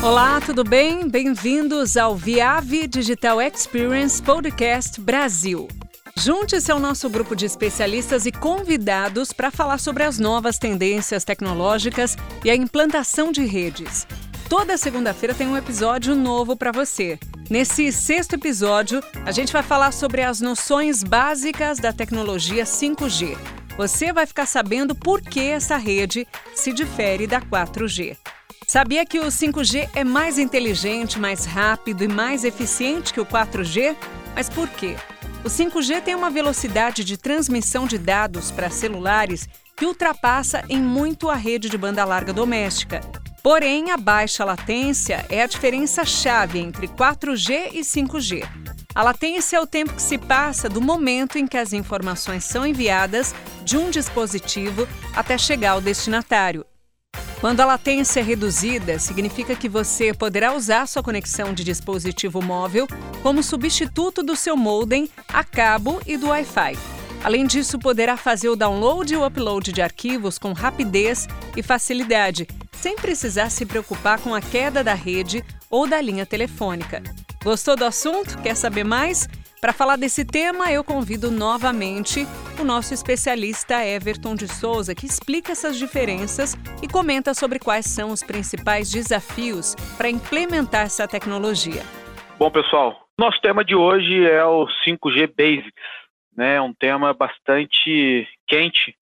Olá, tudo bem? Bem-vindos ao Viave Digital Experience Podcast Brasil. Junte-se ao nosso grupo de especialistas e convidados para falar sobre as novas tendências tecnológicas e a implantação de redes. Toda segunda-feira tem um episódio novo para você. Nesse sexto episódio, a gente vai falar sobre as noções básicas da tecnologia 5G. Você vai ficar sabendo por que essa rede se difere da 4G. Sabia que o 5G é mais inteligente, mais rápido e mais eficiente que o 4G? Mas por quê? O 5G tem uma velocidade de transmissão de dados para celulares que ultrapassa em muito a rede de banda larga doméstica. Porém, a baixa latência é a diferença chave entre 4G e 5G. A latência é o tempo que se passa do momento em que as informações são enviadas de um dispositivo até chegar ao destinatário. Quando a latência é reduzida, significa que você poderá usar sua conexão de dispositivo móvel como substituto do seu modem a cabo e do Wi-Fi. Além disso, poderá fazer o download e o upload de arquivos com rapidez e facilidade, sem precisar se preocupar com a queda da rede ou da linha telefônica. Gostou do assunto? Quer saber mais? Para falar desse tema, eu convido novamente o nosso especialista Everton de Souza, que explica essas diferenças e comenta sobre quais são os principais desafios para implementar essa tecnologia. Bom, pessoal, nosso tema de hoje é o 5G Basics, né? Um tema bastante quente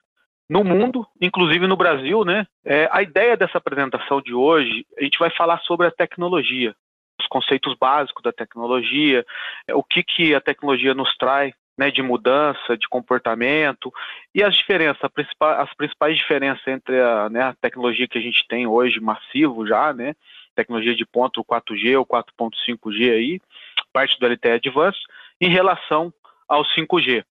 no mundo, inclusive no Brasil, né? É, a ideia dessa apresentação de hoje, a gente vai falar sobre a tecnologia, os conceitos básicos da tecnologia, o que, que a tecnologia nos traz né, de mudança, de comportamento e as diferenças, as principais diferenças entre a, né, a, tecnologia que a gente tem hoje massivo já, né, tecnologia de ponto 4G ou 4.5G aí, parte do LTE Advanced, em relação ao 5G.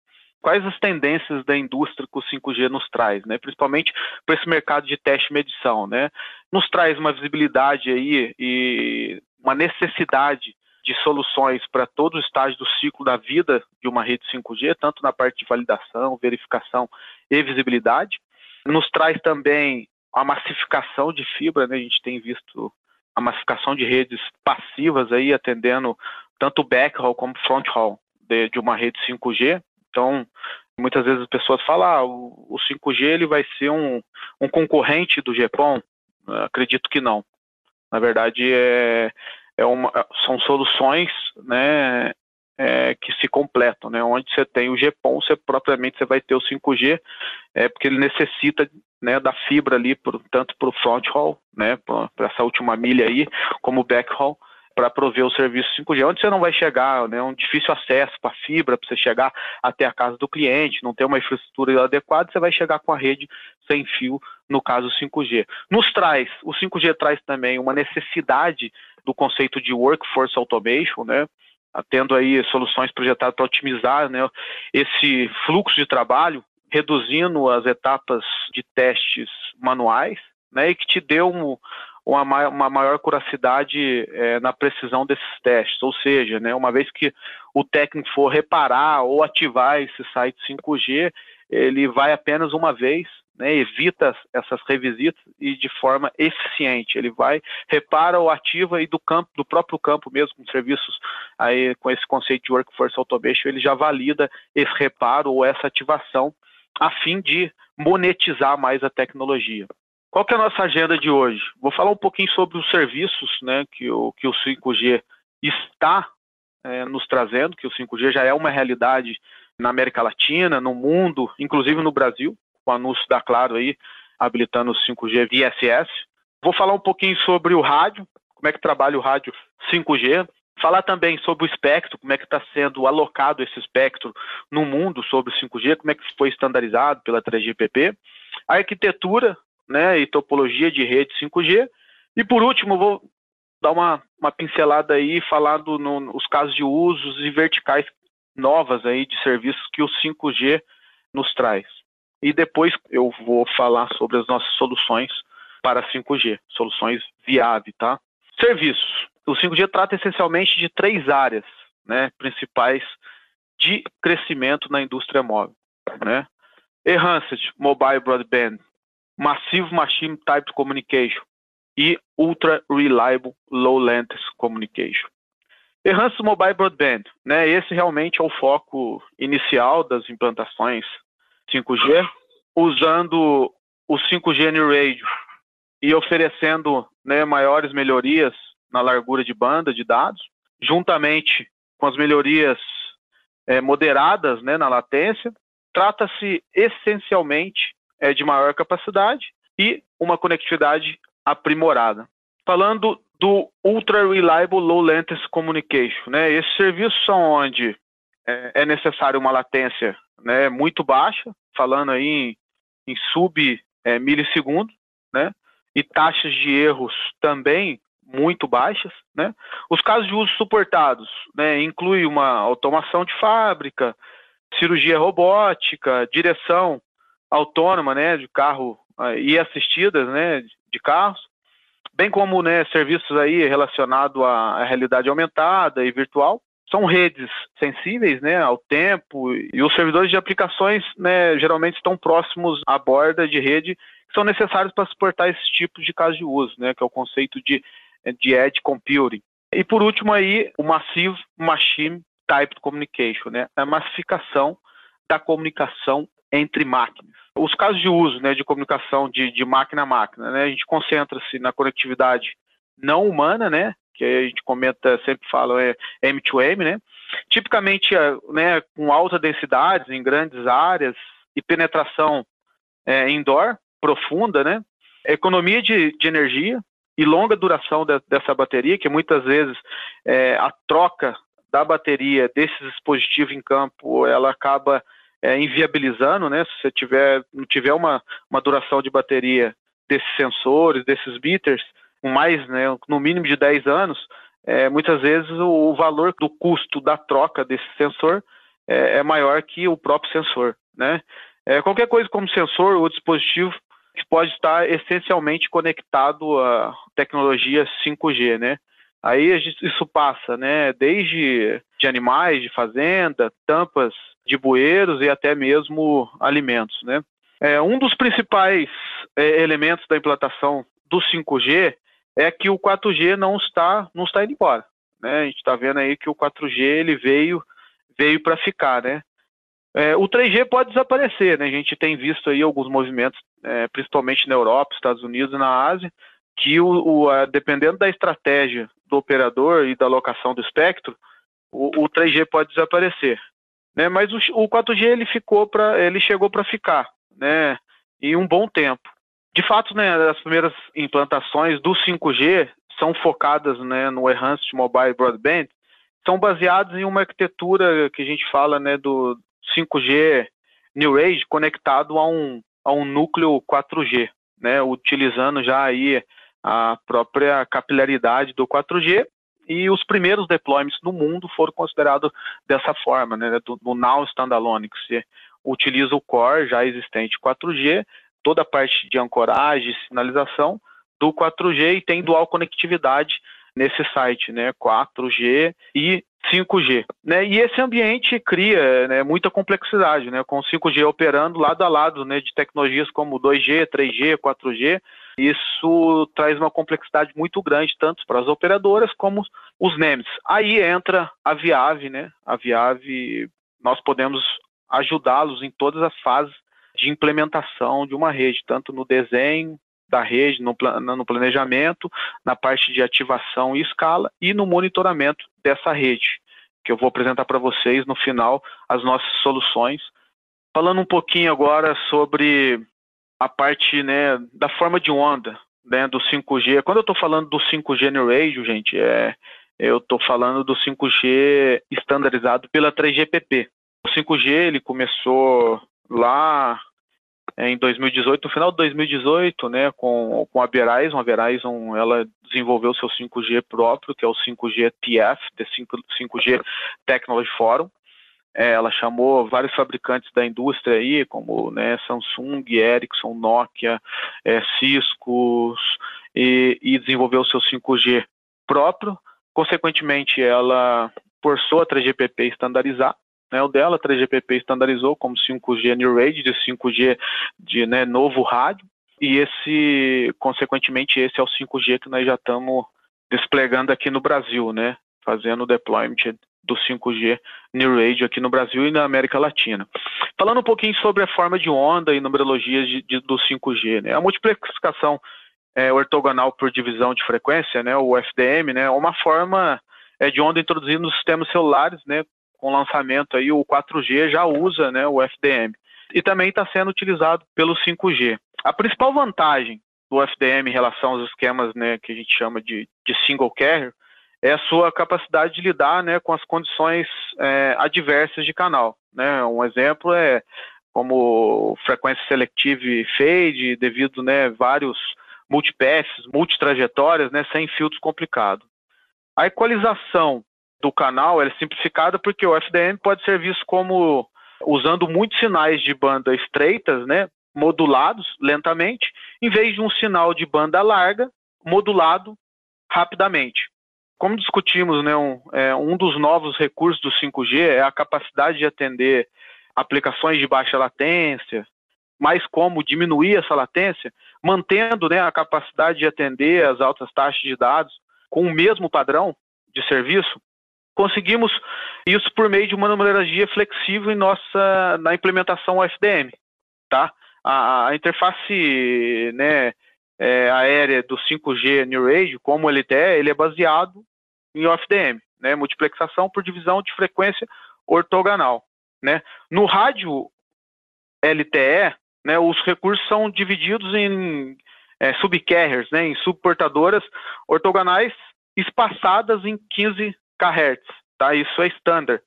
Quais as tendências da indústria que o 5G nos traz, né? Principalmente para esse mercado de teste e medição, né? Nos traz uma visibilidade aí e uma necessidade de soluções para todo o estágio do ciclo da vida de uma rede 5G, tanto na parte de validação, verificação e visibilidade. Nos traz também a massificação de fibra, né? a gente tem visto a massificação de redes passivas aí atendendo tanto o backhaul como fronthaul de, de uma rede 5G. Então, muitas vezes as pessoas falam, ah, o, 5G ele vai ser um, um concorrente do GPON. Acredito que não. Na verdade, é, é uma, são soluções né, é, que se completam, né? Onde você tem o GPON, você propriamente você vai ter o 5G, é, porque ele necessita né, da fibra ali, tanto para o front haul, né, para essa última milha aí, como o backhaul, para prover o serviço 5G, onde você não vai chegar, né, um difícil acesso para a fibra, para você chegar até a casa do cliente, não ter uma infraestrutura adequada, você vai chegar com a rede sem fio, no caso 5G. Nos traz, o 5G traz também uma necessidade do conceito de workforce automation, né, tendo aí soluções projetadas para otimizar né, esse fluxo de trabalho, reduzindo as etapas de testes manuais, né, e que te dê um, uma, uma maior curacidade é, na precisão desses testes. Ou seja, né, uma vez que o técnico for reparar ou ativar esse site 5G, ele vai apenas uma vez, né, evita essas revisitas e de forma eficiente. Ele vai, repara ou ativa e do campo, do próprio campo mesmo, com serviços aí com esse conceito de workforce automation, ele já valida esse reparo ou essa ativação a fim de monetizar mais a tecnologia. Qual que é a nossa agenda de hoje? Vou falar um pouquinho sobre os serviços né, que, o, que o 5G está é, nos trazendo, que o 5G já é uma realidade na América Latina, no mundo, inclusive no Brasil, com o anúncio da Claro aí, habilitando o 5G via SS. Vou falar um pouquinho sobre o rádio, como é que trabalha o rádio 5G, falar também sobre o espectro, como é que está sendo alocado esse espectro no mundo sobre o 5G, como é que foi estandarizado pela 3GPP, a arquitetura né, e topologia de rede 5G. E por último, vou dar uma, uma pincelada aí, falando nos casos de usos e verticais novas aí de serviços que o 5G nos traz. E depois eu vou falar sobre as nossas soluções para 5G, soluções viáveis, tá? Serviços. O 5G trata essencialmente de três áreas né, principais de crescimento na indústria móvel. Né? Enhanced Mobile Broadband Massive Machine Type Communication, e Ultra Reliable Low Latency Communication. Enhanced Mobile Broadband, né? Esse realmente é o foco inicial das implantações 5G, usando o 5G New Radio e oferecendo né, maiores melhorias na largura de banda de dados, juntamente com as melhorias é, moderadas né, na latência. Trata-se essencialmente é, de maior capacidade e uma conectividade aprimorada. Falando do Ultra Reliable Low Latency Communication, né, esses serviços são onde é, é necessário uma latência né, muito baixa, falando aí em, em sub é, milissegundos, né, e taxas de erros também muito baixas, né? Os casos de uso suportados, né, inclui uma automação de fábrica, cirurgia robótica, direção autônoma, né, de carro uh, e assistidas, né, de carros, bem como, né, serviços aí relacionados à realidade aumentada e virtual. São redes sensíveis, né, ao tempo e os servidores de aplicações, né, geralmente estão próximos à borda de rede que são necessários para suportar esses tipos de casos de uso, né, que é o conceito de de Edge Computing. E por último aí, o Massive Machine Typed Communication, né? A massificação da comunicação entre máquinas. Os casos de uso né, de comunicação de, de máquina a máquina, né, a gente concentra-se na conectividade não humana, né, que a gente comenta, sempre fala, é M2M, né, tipicamente é, né, com alta densidade em grandes áreas e penetração é, indoor profunda, né, economia de, de energia, e longa duração de, dessa bateria, que muitas vezes é, a troca da bateria desses dispositivos em campo, ela acaba é, inviabilizando, né? Se você tiver, não tiver uma, uma duração de bateria desses sensores, desses beaters, mais, né, no mínimo de 10 anos, é, muitas vezes o, o, valor do custo da troca desse sensor é, é maior que o próprio sensor, né? É, qualquer coisa como sensor ou dispositivo que pode estar essencialmente conectado à tecnologia 5G, né? Aí isso passa, né, desde de animais, de fazenda, tampas de bueiros e até mesmo alimentos, né? É, um dos principais é, elementos da implantação do 5G é que o 4G não está não está indo embora, né? A gente está vendo aí que o 4G ele veio veio para ficar, né? É, o 3G pode desaparecer, né? A gente tem visto aí alguns movimentos, é, principalmente na Europa, Estados Unidos e na Ásia, que o, o a, dependendo da estratégia do operador e da alocação do espectro, o, o 3G pode desaparecer, né? Mas o, o 4G ele ficou para, ele chegou para ficar, né? E um bom tempo. De fato, né? As primeiras implantações do 5G são focadas, né, no Enhanced Mobile Broadband, são baseados em uma arquitetura que a gente fala, né, do 5G New Age conectado a um, a um núcleo 4G, né, utilizando já aí a própria capilaridade do 4G e os primeiros deployments no mundo foram considerados dessa forma, né, do, do Now Standalone, que você utiliza o core já existente 4G, toda a parte de ancoragem, sinalização do 4G e tem dual conectividade nesse site, né, 4G e 5G. Né? E esse ambiente cria né, muita complexidade, né, com 5G operando lado a lado né, de tecnologias como 2G, 3G, 4G. Isso traz uma complexidade muito grande, tanto para as operadoras como os NEMs. Aí entra a Viave, né? A Viave, nós podemos ajudá-los em todas as fases de implementação de uma rede, tanto no desenho, da rede, no, no planejamento, na parte de ativação e escala e no monitoramento dessa rede, que eu vou apresentar para vocês no final as nossas soluções. Falando um pouquinho agora sobre a parte né, da forma de onda né, do 5G. Quando eu estou falando do 5G New Radio, gente, é, eu estou falando do 5G estandarizado pela 3GPP. O 5G ele começou lá é, em 2018, no final de 2018, né, com, com a Verizon, a Verizon ela desenvolveu seu 5G próprio, que é o 5G TF, the 5G Technology Forum. É, ela chamou vários fabricantes da indústria aí, como né, Samsung, Ericsson, Nokia, é, Cisco, e, e desenvolveu seu 5G próprio. Consequentemente, ela forçou a 3GPP estandarizar né, o dela, a 3GPP estandarizou como 5G New Radio, de 5G de né, novo rádio, e esse, consequentemente, esse é o 5G que nós já estamos desplegando aqui no Brasil, né? Fazendo o deployment do 5G New Radio aqui no Brasil e na América Latina. Falando um pouquinho sobre a forma de onda e numerologias do 5G, né? A multiplicação é, ortogonal por divisão de frequência, né? O FDM, né? É uma forma é, de onda introduzida nos sistemas celulares, né? Com lançamento aí o 4G já usa, né? O FDM e também está sendo utilizado pelo 5G. A principal vantagem do FDM em relação aos esquemas né, que a gente chama de, de single carrier é a sua capacidade de lidar né, com as condições é, adversas de canal. Né? Um exemplo é como frequência selective fade, devido né, vários multipaths, multitrajetórias, né, sem filtros complicados. A equalização do canal é simplificada porque o FDM pode ser visto como usando muitos sinais de banda estreitas, né, modulados lentamente, em vez de um sinal de banda larga modulado rapidamente. Como discutimos, né, um, é, um dos novos recursos do 5G é a capacidade de atender aplicações de baixa latência, mas como diminuir essa latência, mantendo né, a capacidade de atender as altas taxas de dados com o mesmo padrão de serviço, conseguimos isso por meio de uma numerologia flexível em nossa na implementação FDM, tá? A, a interface né, é, aérea do 5G New Radio, como ele é, ele é baseado em OFDM, né, multiplexação por divisão de frequência ortogonal. Né? No rádio LTE, né, os recursos são divididos em é, subcarriers, né, em subportadoras ortogonais espaçadas em 15 kHz. Tá? Isso é standard,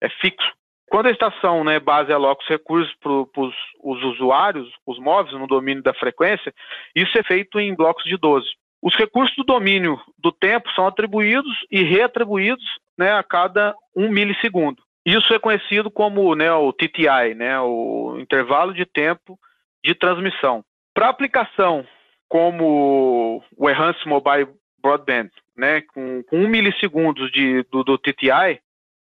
é fixo. Quando a estação né, base aloca os recursos para os usuários, os móveis no domínio da frequência, isso é feito em blocos de 12. Os recursos do domínio do tempo são atribuídos e reatribuídos né, a cada um milissegundo. Isso é conhecido como né, o TTI, né, o intervalo de tempo de transmissão. Para aplicação como o Enhanced Mobile Broadband, né, com, com um milissegundos de, do, do TTI,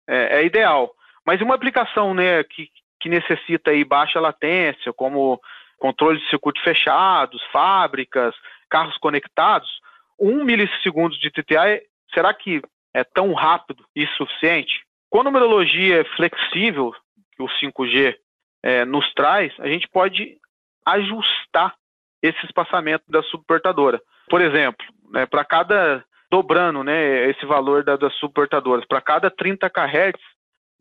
é, é, ideal. Mas uma aplicação né, que, que necessita aí baixa latência, como controle de circuito fechados, fábricas, carros conectados, um milissegundo de TTI, será que é tão rápido e suficiente? Com a numerologia flexível que o 5G é, nos traz, a gente pode ajustar esse espaçamento da subportadora. Por exemplo, né, para cada dobrando né, esse valor da, das subportadoras, para cada 30 kHz,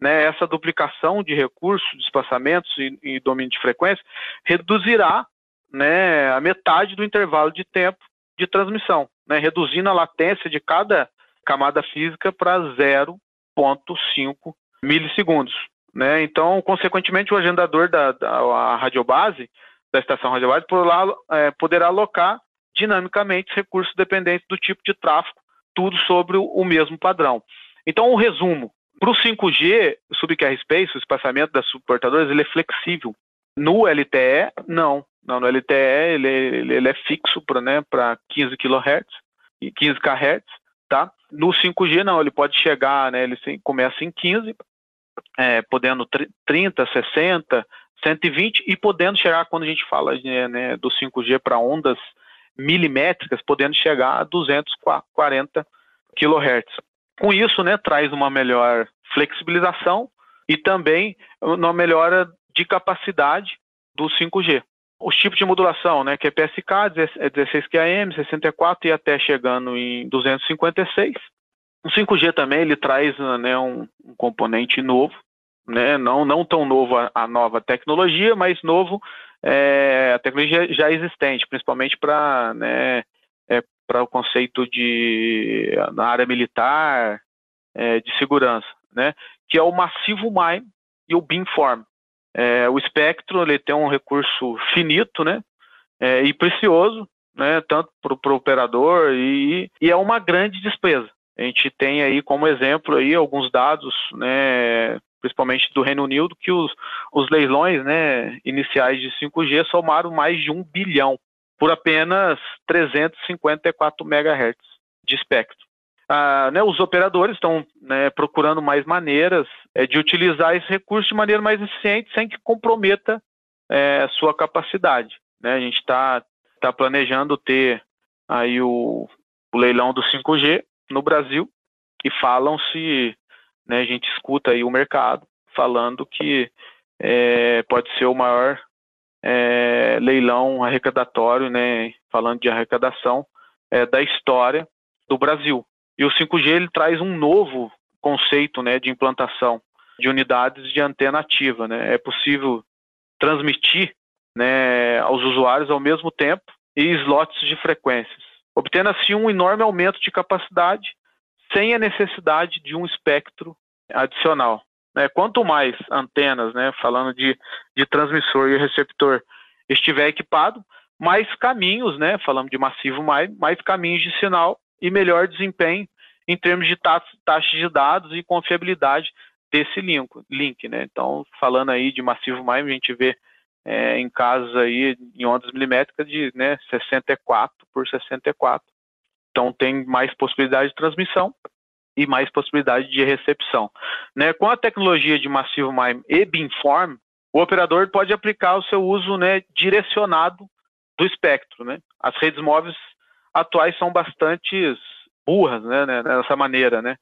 né, essa duplicação de recursos, de espaçamentos e, e domínio de frequência reduzirá né, a metade do intervalo de tempo de transmissão, né, reduzindo a latência de cada camada física para 0,5 milissegundos. Né? Então, consequentemente, o agendador da, da radiobase, da estação radiobase, poderá, é, poderá alocar dinamicamente recursos dependentes do tipo de tráfego, tudo sobre o mesmo padrão. Então, o resumo, para o 5G, o subcarrier space, o espaçamento das subportadoras, ele é flexível. No LTE, não. Não, no LTE ele, ele, é fixo para né, 15 kHz e 15 kHz, tá? No 5G não, ele pode chegar, né, ele começa em 15, é, podendo 30, 60, 120 e podendo chegar quando a gente fala né, do 5G para ondas milimétricas, podendo chegar a 240 kHz. Com isso, né, traz uma melhor flexibilização e também uma melhora de capacidade do 5G os tipos de modulação, né, que é PSK, 16 QAM, 64 e até chegando em 256. O 5G também ele traz né, um, um componente novo, né, não, não tão novo a, a nova tecnologia, mas novo é, a tecnologia já existente, principalmente para né, é, o conceito de na área militar, é, de segurança, né, que é o massivo MIME e o beamform. É, o espectro ele tem um recurso finito, né, é, e precioso, né, tanto para o operador e, e é uma grande despesa. A gente tem aí como exemplo aí alguns dados, né, principalmente do Reino Unido, que os, os leilões né, iniciais de 5G somaram mais de um bilhão por apenas 354 MHz de espectro. Ah, né, os operadores estão né, procurando mais maneiras é, de utilizar esse recurso de maneira mais eficiente, sem que comprometa é, sua capacidade. Né? A gente está está planejando ter aí o, o leilão do 5G no Brasil e falam-se, né, a gente escuta aí o mercado falando que é, pode ser o maior é, leilão arrecadatório, né, falando de arrecadação é, da história do Brasil. E o 5G ele traz um novo conceito, né, de implantação de unidades de antena ativa, né? É possível transmitir, né, aos usuários ao mesmo tempo e slots de frequências, obtendo assim um enorme aumento de capacidade sem a necessidade de um espectro adicional. Né? Quanto mais antenas, né, falando de, de transmissor e receptor, estiver equipado, mais caminhos, né, falando de massivo mais, mais caminhos de sinal e melhor desempenho em termos de taxa de dados e confiabilidade desse link, link né? Então, falando aí de massivo MIME, a gente vê é, em casos aí em ondas milimétricas de né, 64 por 64. Então, tem mais possibilidade de transmissão e mais possibilidade de recepção. Né, com a tecnologia de massivo MIME e beamform, o operador pode aplicar o seu uso né, direcionado do espectro. Né? As redes móveis atuais são bastante burras né, né, dessa maneira, né?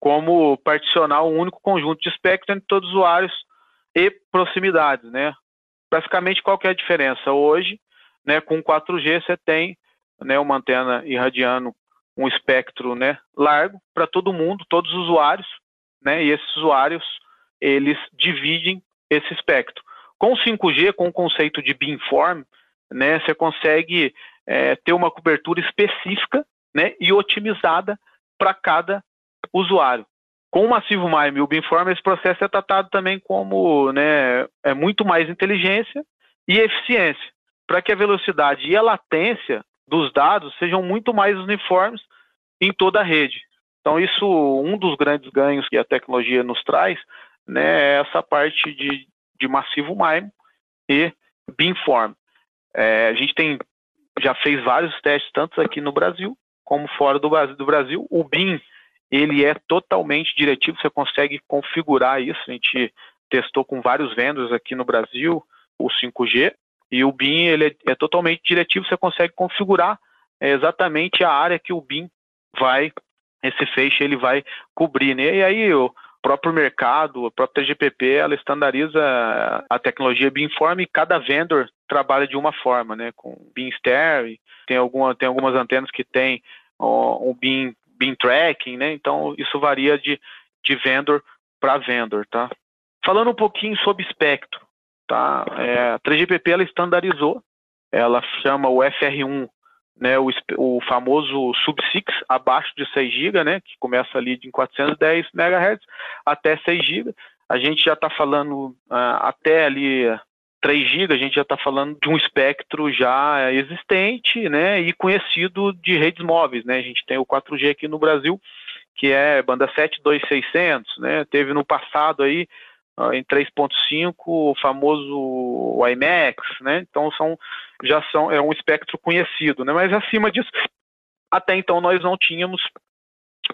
como particionar um único conjunto de espectro entre todos os usuários e proximidades. Né? Basicamente, qual que é a diferença? Hoje, né, com 4G, você tem né, uma antena irradiando um espectro né, largo para todo mundo, todos os usuários, né, e esses usuários eles dividem esse espectro. Com 5G, com o conceito de beamform, né, você consegue é, ter uma cobertura específica né, e otimizada para cada usuário. Com o massivo MIME e o beamform, esse processo é tratado também como né, é muito mais inteligência e eficiência, para que a velocidade e a latência dos dados sejam muito mais uniformes em toda a rede. Então, isso, um dos grandes ganhos que a tecnologia nos traz, né, é essa parte de, de massivo MIME e beamform. É, a gente tem, já fez vários testes, tanto aqui no Brasil como fora do, Brasil. O BIM, ele é totalmente diretivo, você consegue configurar isso. A gente testou com vários vendors aqui no Brasil, o 5G, e o BIM ele é, é totalmente diretivo, você consegue configurar é, exatamente a área que o BIM vai, esse feixe ele vai cobrir, né? E aí o próprio mercado, a própria GPP, ela estandariza a tecnologia BIMform e cada vendor trabalha de uma forma, né? Com BIMster, tem, alguma, tem algumas antenas que tem um BIM, BIM tracking, né? Então isso varia de, de vendor para vendor, tá? Falando um pouquinho sobre espectro, tá? É, a 3GPP ela estandarizou, ela chama o FR1 né, o, o famoso sub-6 abaixo de 6 GB, né, que começa ali em 410 MHz até 6 GB. A gente já está falando uh, até ali 3 GB, a gente já está falando de um espectro já existente, né, e conhecido de redes móveis, né. A gente tem o 4G aqui no Brasil, que é banda 72600, né. Teve no passado aí em 3.5 o famoso IMAX, né? Então são já são é um espectro conhecido, né? Mas acima disso, até então nós não tínhamos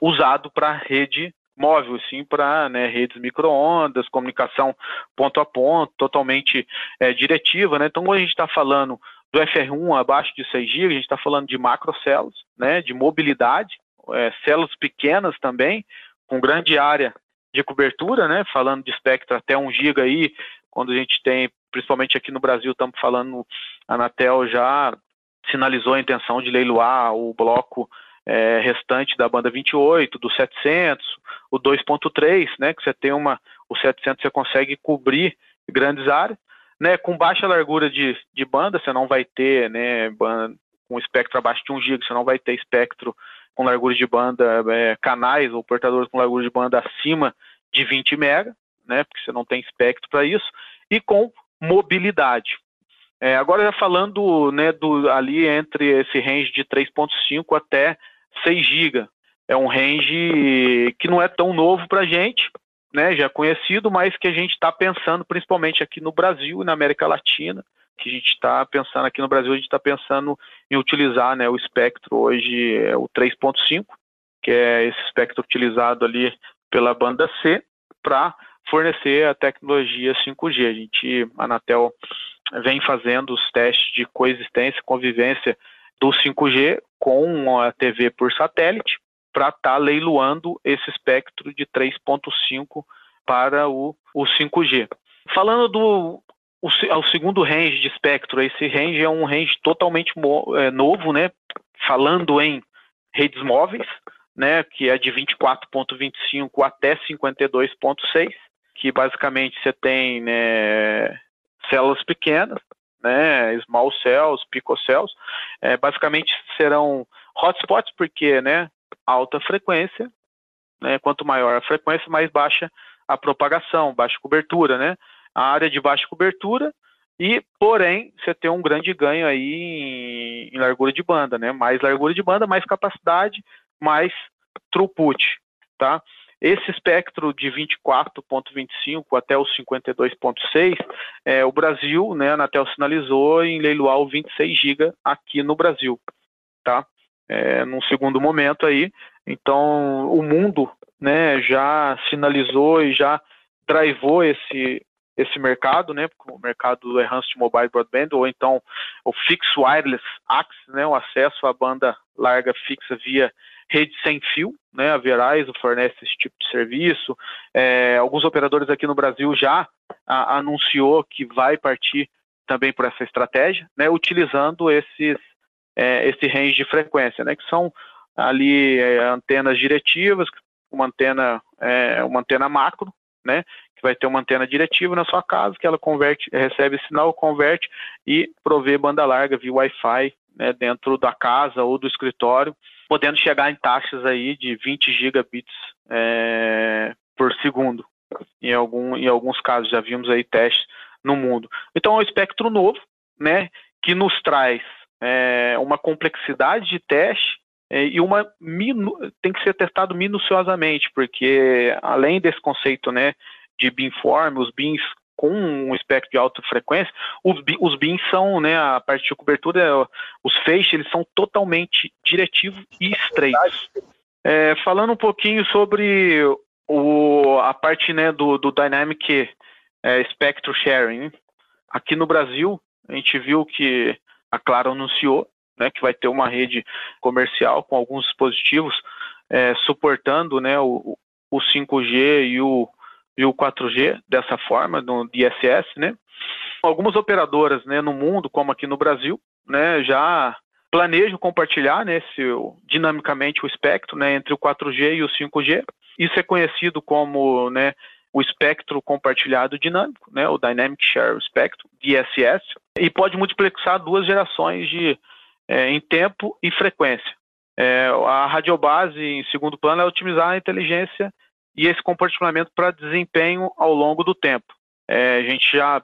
usado para rede móvel, sim, para né, redes microondas, comunicação ponto a ponto, totalmente é, diretiva, né? Então quando a gente está falando do FR1 abaixo de 6 GB, a gente está falando de macrocélulas, né? De mobilidade, é, células pequenas também, com grande área de cobertura, né? Falando de espectro até 1 GB aí, quando a gente tem, principalmente aqui no Brasil, estamos falando, a Anatel já sinalizou a intenção de leiloar o bloco é, restante da banda 28, do 700, o 2.3, né? Que você tem uma, o 700 você consegue cobrir grandes áreas, né? Com baixa largura de, de banda, você não vai ter, né? Banda, com espectro abaixo de 1 GB, você não vai ter espectro com largura de banda, é, canais ou portadores com largura de banda acima de 20 MB, né, porque você não tem espectro para isso, e com mobilidade. É, agora já falando né, do, ali entre esse range de 3.5 até 6 GB. É um range que não é tão novo para a gente, né, já conhecido, mas que a gente está pensando principalmente aqui no Brasil e na América Latina, que a gente está pensando aqui no Brasil, a gente está pensando em utilizar né, o espectro hoje, é o 3.5, que é esse espectro utilizado ali pela banda C, para fornecer a tecnologia 5G. A gente, a Anatel vem fazendo os testes de coexistência, convivência do 5G com a TV por satélite para estar tá leiloando esse espectro de 3.5 para o, o 5G. Falando do o, o, segundo range de espectro, esse range é um range totalmente é, novo, né? Falando em redes móveis, né? Que é de 24.25 até 52.6, que basicamente você tem né, células pequenas, né? Small cells, picocells, é, basicamente serão hotspots porque, né? Alta frequência, né? Quanto maior a frequência, mais baixa a propagação, baixa cobertura, né? A área de baixa cobertura e, porém, você tem um grande ganho aí em, em largura de banda, né? Mais largura de banda, mais capacidade, mais throughput, tá? Esse espectro de 24.25 até o 52.6, é, o Brasil, né, a Anatel sinalizou em leiloar o 26 GB aqui no Brasil, tá? É, num segundo momento aí, então o mundo, né, já sinalizou e já drivou esse esse mercado, né, o mercado do Enhanced Mobile Broadband, ou então o Fixed Wireless Access, né, o acesso à banda larga fixa via rede sem fio, né, a Verizon fornece esse tipo de serviço, é, alguns operadores aqui no Brasil já a, anunciou que vai partir também por essa estratégia, né, utilizando esses, é, esse range de frequência, né, que são ali é, antenas diretivas, uma antena, é, uma antena macro, né, vai ter uma antena diretiva na sua casa, que ela converte, recebe sinal, converte e provê banda larga via Wi-Fi né, dentro da casa ou do escritório, podendo chegar em taxas aí de 20 gigabits é, por segundo. Em, algum, em alguns casos já vimos aí testes no mundo. Então é um espectro novo, né, que nos traz é, uma complexidade de teste é, e uma tem que ser testado minuciosamente, porque além desse conceito, né, de beamform, os beams com um espectro de alta frequência, os, BIMs são, né, a parte de cobertura, os feixes, eles são totalmente diretivos e estreitos. É, falando um pouquinho sobre o, a parte né, do, do Dynamic é, Spectrum Sharing, aqui no Brasil, a gente viu que a Claro anunciou né, que vai ter uma rede comercial com alguns dispositivos é, suportando né, o, o 5G e o e o 4G dessa forma, no DSS, né? Algumas operadoras, né, no mundo, como aqui no Brasil, né, já planejam compartilhar, né, dinamicamente o espectro, né, entre o 4G e o 5G. Isso é conhecido como, né, o espectro compartilhado dinâmico, né, o Dynamic Share Spectrum, DSS, e pode multiplexar duas gerações de, é, em tempo e frequência. É, a radiobase, em segundo plano, é otimizar a inteligência e esse comportamento para desempenho ao longo do tempo. É, a gente já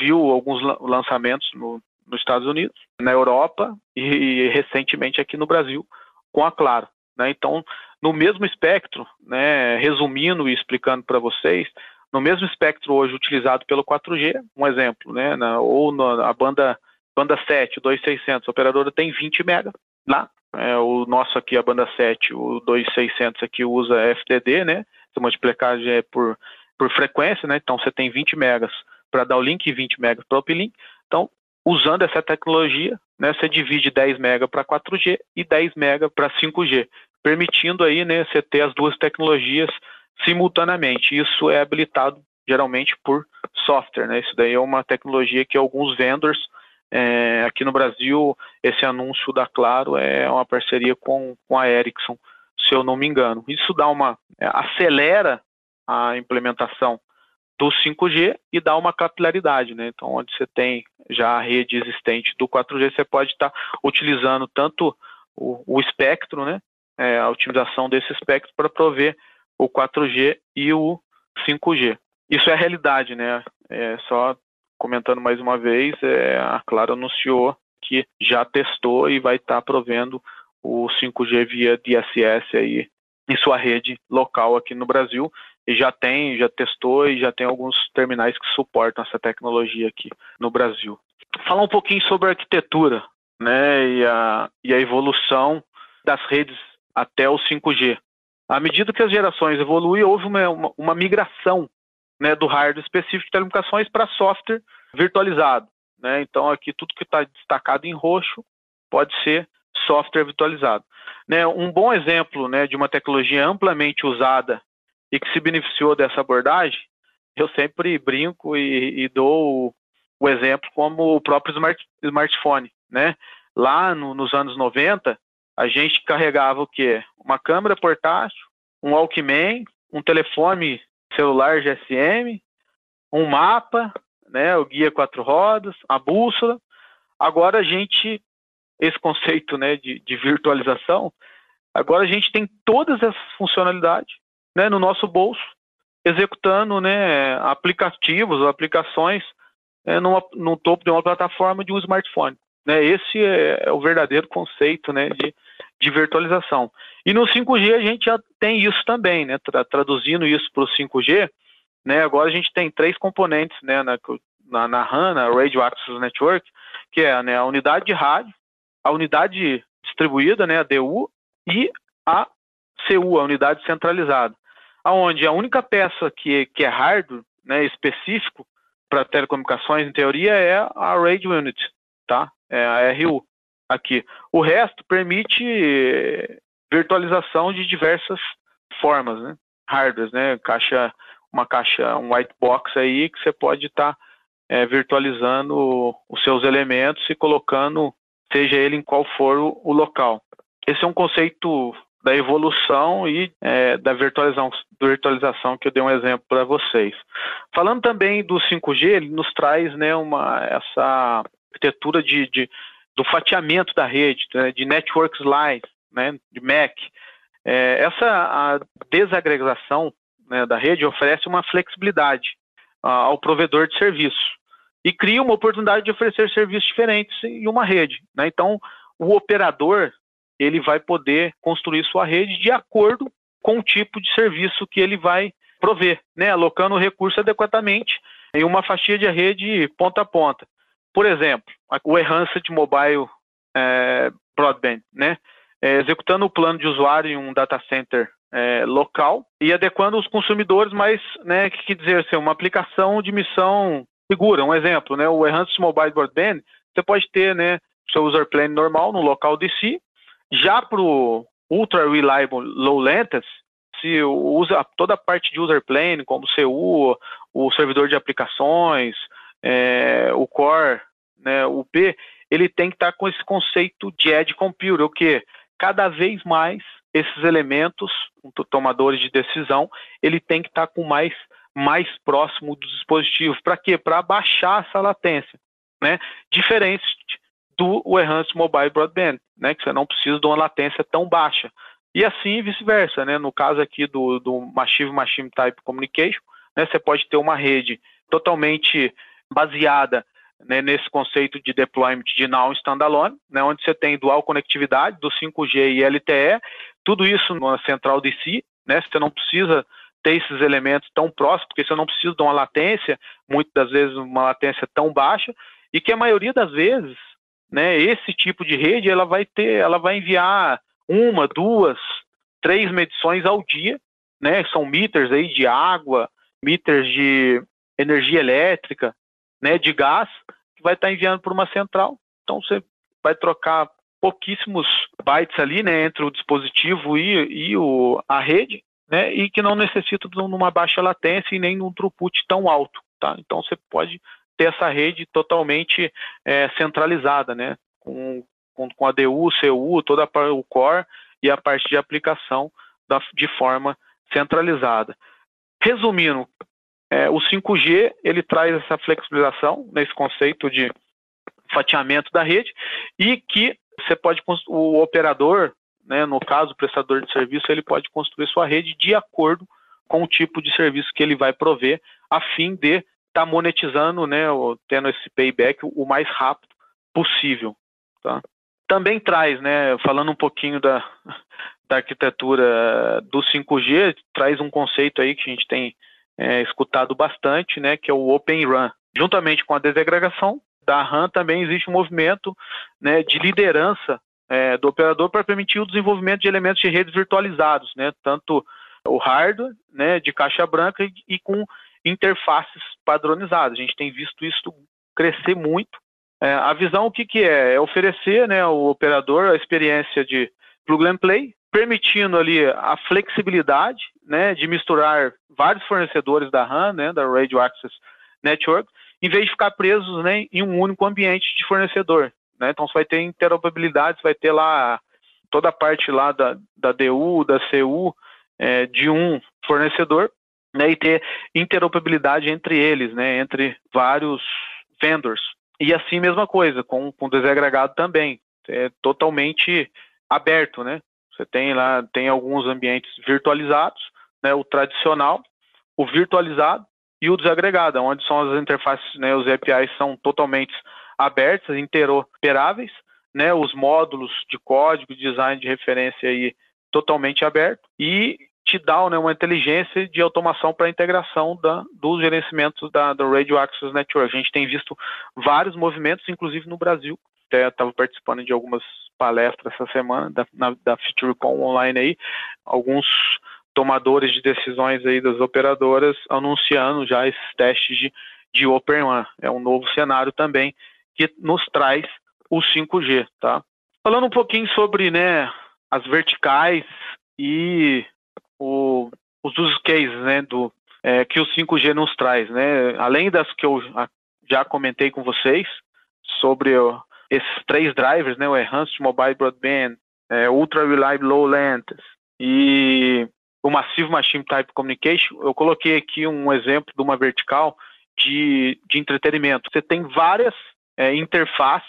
viu alguns lançamentos no, nos Estados Unidos, na Europa e, e, recentemente aqui no Brasil com a Claro. Né? Então, no mesmo espectro, né, resumindo e explicando para vocês, no mesmo espectro hoje utilizado pelo 4G, um exemplo, né, na, ou na banda banda 7, 2600, a operadora tem 20 mega lá. É, o nosso aqui, a banda 7, o 2600 aqui usa FDD, né? A multiplicagem é por, por frequência, né? Então você tem 20 megas para dar o link e 20 megas para o uplink. Então, usando essa tecnologia, né, você divide 10 mega para 4G e 10 mega para 5G, permitindo aí, né, você ter as duas tecnologias simultaneamente. Isso é habilitado geralmente por software, né? Isso daí é uma tecnologia que alguns vendors é, aqui no Brasil, esse anúncio da Claro é uma parceria com, com a Ericsson se eu não me engano. Isso dá uma é, acelera a implementação do 5G e dá uma capilaridade, né? Então, onde você tem já a rede existente do 4G, você pode estar utilizando tanto o, o espectro, né? É, a otimização desse espectro para prover o 4G e o 5G. Isso é a realidade, né? É, só comentando mais uma vez, é, a Claro anunciou que já testou e vai estar provendo o 5G via DSS aí em sua rede local aqui no Brasil e já tem, já testou e já tem alguns terminais que suportam essa tecnologia aqui no Brasil. Falar um pouquinho sobre a arquitetura, né, e a, e a evolução das redes até o 5G. À medida que as gerações evoluem, houve uma, uma, uma migração né, do hardware específico de telecomunicações para software virtualizado. Né? Então, aqui tudo que está destacado em roxo pode ser software virtualizado. Né? Um bom exemplo né, de uma tecnologia amplamente usada e que se beneficiou dessa abordagem, eu sempre brinco e, e dou o, o, exemplo como o próprio smart, smartphone. Né? Lá no, nos anos 90, a gente carregava o quê? Uma câmera portátil, um Walkman, um telefone celular GSM, um mapa, né, o guia quatro rodas, a bússola. Agora a gente, esse conceito né, de, de virtualização, agora a gente tem todas essas funcionalidades né, no nosso bolso, executando né, aplicativos, aplicações é, numa, no topo de uma plataforma de um smartphone. Né? Esse é, é o verdadeiro conceito né, de, de virtualização. E no 5G a gente já tem isso também, né? Tra traduzindo isso para o 5G, né? Agora a gente tem três componentes, né? Na, na, na RAN, na Radio Access Network, que é né, a unidade de rádio, a unidade distribuída, né? A DU e a CU, a unidade centralizada, aonde a única peça que, que é hardware, né? Específico para telecomunicações, em teoria, é a Radio Unit, tá? É a RU aqui. O resto permite virtualização de diversas formas, né? Hardwares, né? Caixa, uma caixa, um white box aí que você pode estar tá, é, virtualizando os seus elementos e colocando, seja ele em qual for o, o local. Esse é um conceito da evolução e é, da virtualização, virtualização que eu dei um exemplo para vocês. Falando também do 5G, ele nos traz né, uma, essa arquitetura de, de do fatiamento da rede, né, de network slice, né, de MAC. É, essa desagregação né, da rede oferece uma flexibilidade ao provedor de serviço e cria uma oportunidade de oferecer serviços diferentes em uma rede. Né? Então, o operador ele vai poder construir sua rede de acordo com o tipo de serviço que ele vai prover, né? alocando o recurso adequadamente em uma fatia de rede ponta a ponta. Por exemplo, o Enhanced Mobile é, Broadband, né? É, executando o plano de usuário em um data center é, local e adequando os consumidores, mas, né, que dizer, assim, uma aplicação de missão segura. Um exemplo, né, o Enhanced Mobile Broadband, você pode ter, né, seu user plane normal no local si, já para o Ultra Reliable Low Latency, se usa toda a parte de user plane, como CU, o servidor de aplicações, é, o core, né, o P, ele tem que estar tá com esse conceito de edge computer, o que cada vez mais esses elementos, tomadores de decisão, ele tem que estar tá com mais mais próximo do dispositivo. Para quê? Para baixar essa latência, né? Diferente do Enhanced Mobile Broadband, né? Que você não precisa de uma latência tão baixa. E assim vice-versa, né? No caso aqui do, do Massive Machine Type Communication, né? Você pode ter uma rede totalmente baseada né, nesse conceito de deployment de now standalone, né, onde você tem dual conectividade do 5G e LTE, tudo isso na central si, né, você não precisa ter esses elementos tão próximos, porque você não precisa de uma latência, muitas das vezes uma latência tão baixa, e que a maioria das vezes, né, esse tipo de rede, ela vai ter, ela vai enviar uma, duas, três medições ao dia, né, são meters aí de água, meters de energia elétrica, né, de gás, que vai estar enviando por uma central. Então você vai trocar pouquíssimos bytes ali, né, entre o dispositivo e, e o, a rede, né, e que não necessita de uma baixa latência e nem de um throughput tão alto, tá? Então você pode ter essa rede totalmente é, centralizada, né, com, com, com a DU, CU, toda o core e a parte de aplicação da, de forma centralizada. Resumindo, é, o 5G ele traz essa flexibilização nesse conceito de fatiamento da rede e que você pode o operador, né, no caso o prestador de serviço, ele pode construir sua rede de acordo com o tipo de serviço que ele vai prover, a fim de estar tá monetizando, né, tendo esse payback o mais rápido possível, tá? Também traz, né, falando um pouquinho da, da arquitetura do 5G, traz um conceito aí que a gente tem é, escutado bastante, né, que é o Open Run. Juntamente com a desagregação da RAM, também existe um movimento né, de liderança é, do operador para permitir o desenvolvimento de elementos de redes virtualizados, né, tanto o hardware né, de caixa branca e, e com interfaces padronizadas. A gente tem visto isso crescer muito É, a visão o que, que é? É oferecer né, ao operador a experiência de plug and play, permitindo ali a flexibilidade né, de misturar vários fornecedores da RAM, né, da Radio Access Network, em vez de ficar presos né, em um único ambiente de fornecedor. Né? Então você vai ter interoperabilidade, você vai ter lá toda a parte lá da, da DU, da CU, é, de um fornecedor, né, e ter interoperabilidade entre eles, né, entre vários vendors. E assim, mesma coisa, com, com desagregado também, é totalmente aberto, né? Você tem lá, tem alguns ambientes virtualizados, né, o tradicional, o virtualizado e o desagregado, onde são as interfaces, né, os APIs são totalmente abertas, interoperáveis, né, os módulos de código, design de referência aí totalmente aberto e te dá né, uma inteligência de automação para a integração da, dos gerenciamentos da, da Radio Access Network. A gente tem visto vários movimentos, inclusive no Brasil. Até estava participando de algumas palestras essa semana da, na, da FutureCon online aí, alguns tomadores de decisões aí das operadoras anunciando já esses testes de, de Open One. É um novo cenário também que nos traz o 5G, tá? Falando um pouquinho sobre, né, as verticais e o, os use cases, né, do, é, que o 5G nos traz, né? Além das que eu já comentei com vocês sobre esses três drivers, né, o Enhanced Mobile Broadband, é, Ultra Reliable Low Length e o Massive Machine Type Communication, eu coloquei aqui um exemplo de uma vertical de, de entretenimento. Você tem várias é, interfaces,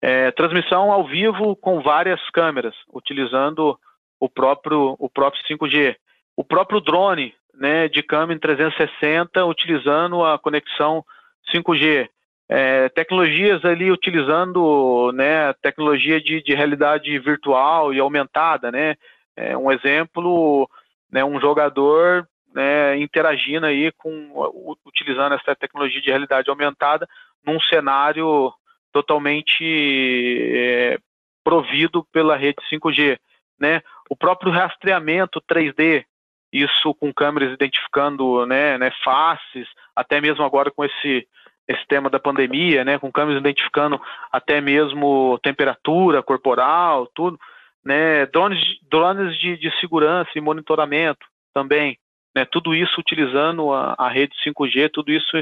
é, transmissão ao vivo com várias câmeras, utilizando o próprio, o próprio 5G. O próprio drone né, de câmera em 360, utilizando a conexão 5G. É, tecnologias ali utilizando né, tecnologia de, de realidade virtual e aumentada, né? É, um exemplo, né, um jogador né, interagindo aí com utilizando essa tecnologia de realidade aumentada num cenário totalmente é, provido pela rede 5G, né? O próprio rastreamento 3D, isso com câmeras identificando, né, né, faces, até mesmo agora com esse esse tema da pandemia, né, com câmeras identificando até mesmo temperatura corporal, tudo, né, drones, drones de, de segurança e monitoramento também, né, tudo isso utilizando a, a rede 5G, tudo isso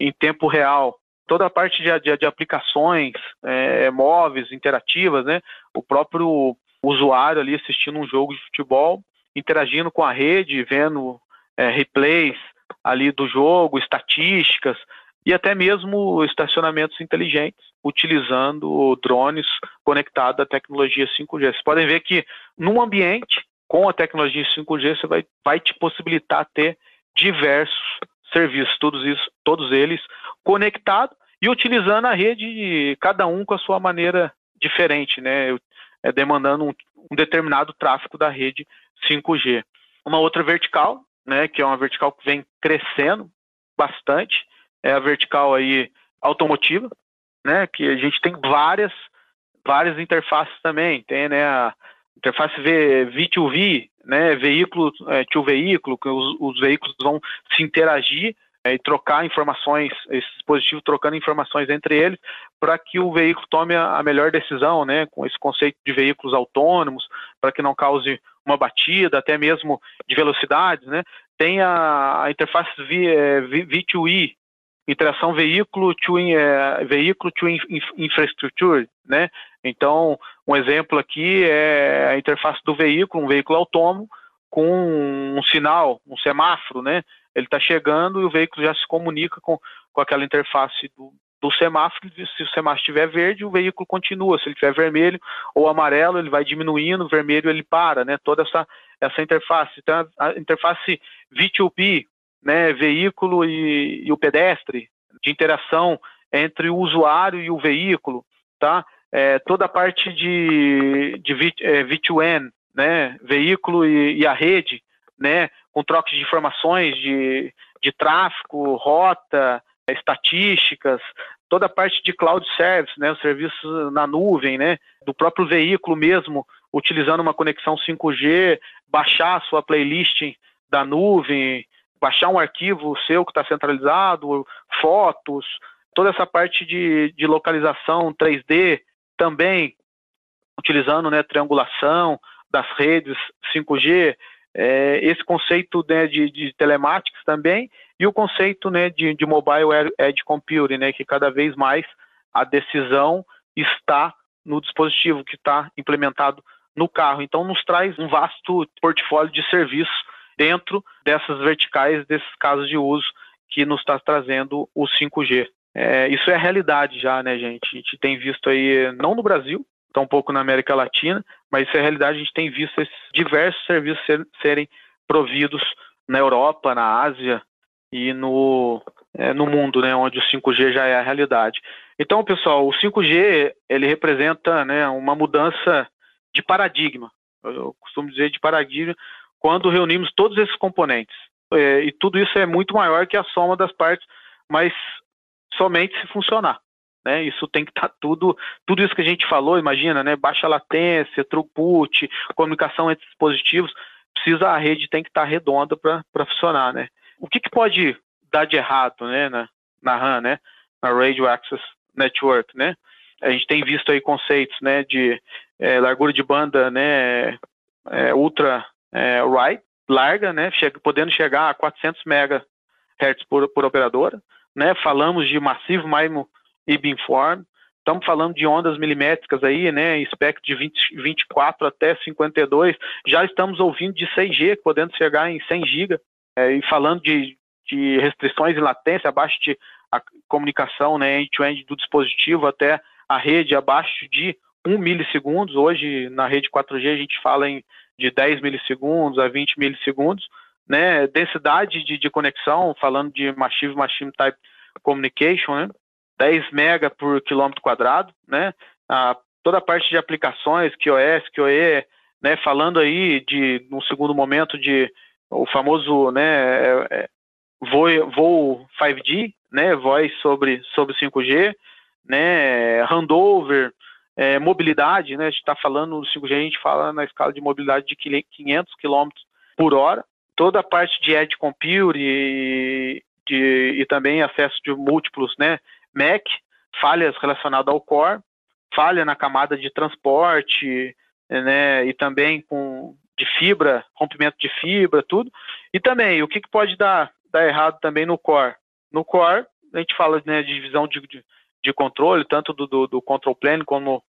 em tempo real, toda a parte de, de, de aplicações é, móveis, interativas, né? O próprio usuário ali assistindo um jogo de futebol, interagindo com a rede, vendo é, replays ali do jogo, estatísticas e até mesmo estacionamentos inteligentes, utilizando drones conectados à tecnologia 5G. Vocês podem ver que num ambiente com a tecnologia 5G você vai, vai te possibilitar ter diversos serviços, todos, isso, todos eles conectados e utilizando a rede, cada um com a sua maneira diferente, né? É, demandando um, um determinado tráfego da rede 5G. Uma outra vertical, né, que é uma vertical que vem crescendo bastante, é a vertical aí automotiva, né, que a gente tem várias várias interfaces também, tem né, a interface v, V2V, né, veículo é, to veículo, que os, os veículos vão se interagir e trocar informações, esse dispositivo trocando informações entre eles, para que o veículo tome a, melhor decisão, né, com esse conceito de veículos autônomos, para que não cause uma batida, até mesmo de velocidades, né. Tem a, a interface v, é, V2I, interação veículo to, é, veículo to in, infrastructure, né. Então, um exemplo aqui é a interface do veículo, um veículo autônomo, com um sinal, um semáforo, né, ele está chegando e o veículo já se comunica com, com aquela interface do, do semáforo. Se o semáforo estiver verde, o veículo continua. Se ele estiver vermelho ou amarelo, ele vai diminuindo, vermelho ele para, né? Toda essa, essa interface. Então, a interface V2P, né? Veículo e, e o pedestre, de interação entre o usuário e o veículo, tá? É, toda a parte de, de v, é, V2N, né? Veículo e, e a rede, né? com troca de informações de, de tráfego, rota, estatísticas, toda a parte de cloud service, né, os serviços na nuvem, né, do próprio veículo mesmo, utilizando uma conexão 5G, baixar a sua playlist da nuvem, baixar um arquivo seu que está centralizado, fotos, toda essa parte de, de localização 3D também utilizando né, triangulação das redes 5G, é, esse conceito né, de, de também e o conceito né, de, de mobile edge computing, né, que cada vez mais a decisão está no dispositivo que está implementado no carro. Então, nos traz um vasto portfólio de serviços dentro dessas verticais, desses casos de uso que nos está trazendo o 5G. É, isso é realidade já, né, gente? A gente tem visto aí, não no Brasil, tampouco na América Latina, mas isso é realidade. A gente tem visto esses diversos serviços ser, serem providos na Europa, na Ásia e no, é, no mundo, né, onde o 5G já é a realidade. Então, pessoal, o 5G ele representa né, uma mudança de paradigma. Eu costumo dizer de paradigma quando reunimos todos esses componentes. É, e tudo isso é muito maior que a soma das partes, mas somente se funcionar. Né? Isso tem que estar tá tudo, tudo isso que a gente falou, imagina, né? Baixa latência, throughput, comunicação entre dispositivos, precisa a rede tem que estar tá redonda para funcionar, né? O que, que pode dar de errado, né, na, na RAM, né? Na Radio Access Network, né? A gente tem visto aí conceitos, né, de é, largura de banda, né, é, ultra é, wide, larga, né, chega, podendo chegar a 400 MHz por, por operadora, né? Falamos de massivo MIMO e beamform, estamos falando de ondas milimétricas aí, né, espectro de 20, 24 até 52, já estamos ouvindo de 6G, podendo chegar em 100 GB, é, e falando de, de restrições e latência abaixo de a comunicação né, end-to-end do dispositivo até a rede abaixo de 1 milissegundos. Hoje, na rede 4G, a gente fala em de 10 milissegundos a 20 milissegundos. Né, densidade de, de conexão, falando de Machine-Machine Type Communication, né, 10 mega por quilômetro quadrado, né, a, toda a parte de aplicações, QoS, QoE, né, falando aí de, num segundo momento, de o famoso, né, é, é, voo, voo 5G, né, voz sobre, sobre 5G, né, handover, é, mobilidade, né, a gente está falando do 5G, a gente fala na escala de mobilidade de 500 km por hora, toda a parte de edge compute e, de, e também acesso de múltiplos, né, MAC, falhas relacionadas ao core, falha na camada de transporte, né, e também com de fibra, rompimento de fibra, tudo. E também, o que, que pode dar, dar errado também no core? No core, a gente fala né, de divisão de, de, de controle, tanto do, do, do, control plane como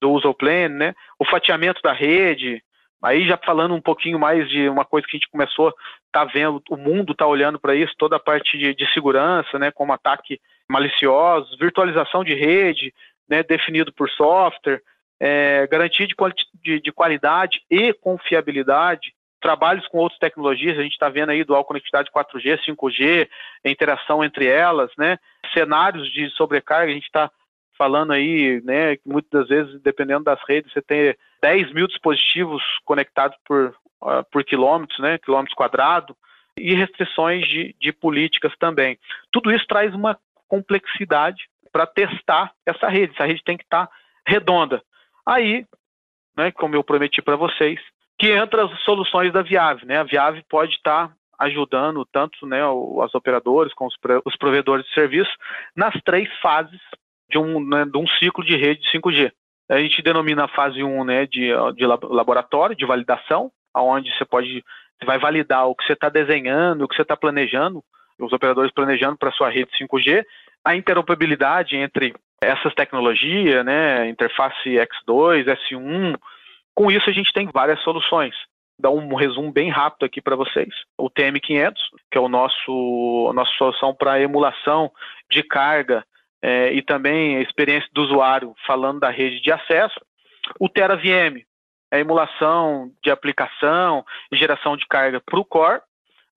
do user plane, né? O fatiamento da rede, aí já falando um pouquinho mais de uma coisa que a gente começou, tá vendo, o mundo tá olhando para isso, toda a parte de, de segurança, né, como ataque malicioso, virtualização de rede, né, definido por software, é, garantia de, de, de, qualidade e confiabilidade, trabalhos com outras tecnologias, a gente está vendo aí dual conectividade 4G, 5G, a interação entre elas, né, cenários de sobrecarga, a gente está falando aí, né, que muitas das vezes, dependendo das redes, você tem 10 mil dispositivos conectados por, uh, por quilômetros, né, quilômetros quadrados, e restrições de, de políticas também. Tudo isso traz uma complexidade para testar essa rede. Essa rede tem que estar tá redonda. Aí, né, como eu prometi para vocês, que entra as soluções da Viave. Né? A Viave pode estar tá ajudando tanto né, as operadoras como os provedores de serviço nas três fases de um, né, de um ciclo de rede 5G. A gente denomina a fase 1 né, de, de laboratório, de validação, onde você pode você vai validar o que você está desenhando, o que você está planejando, os operadores planejando para sua rede 5G, a interoperabilidade entre essas tecnologias, né, interface X2, S1. Com isso a gente tem várias soluções. Dá um resumo bem rápido aqui para vocês. O TM500, que é o nosso a nossa solução para emulação de carga é, e também a experiência do usuário falando da rede de acesso. O TeraVM, a emulação de aplicação e geração de carga para o core.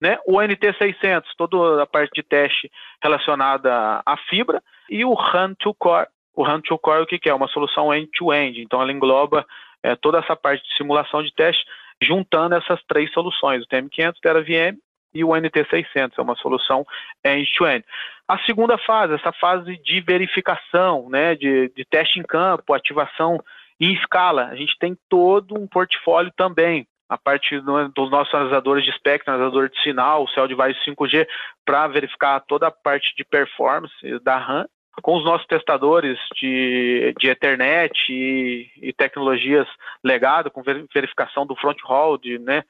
Né? O NT600, toda a parte de teste relacionada à fibra. E o RAN2Core. O RAN2Core, o que, que é? Uma solução end-to-end. -end. Então, ela engloba é, toda essa parte de simulação de teste, juntando essas três soluções, o TM500, TeraVM e o NT600, é uma solução end-to-end. -end. A segunda fase, essa fase de verificação, né, de, de teste em campo, ativação em escala, a gente tem todo um portfólio também, a parte do, dos nossos analisadores de espectro, analisador de sinal, o Cell Device 5G, para verificar toda a parte de performance da RAM com os nossos testadores de, de Ethernet e, e tecnologias legado, com verificação do front hall, de né,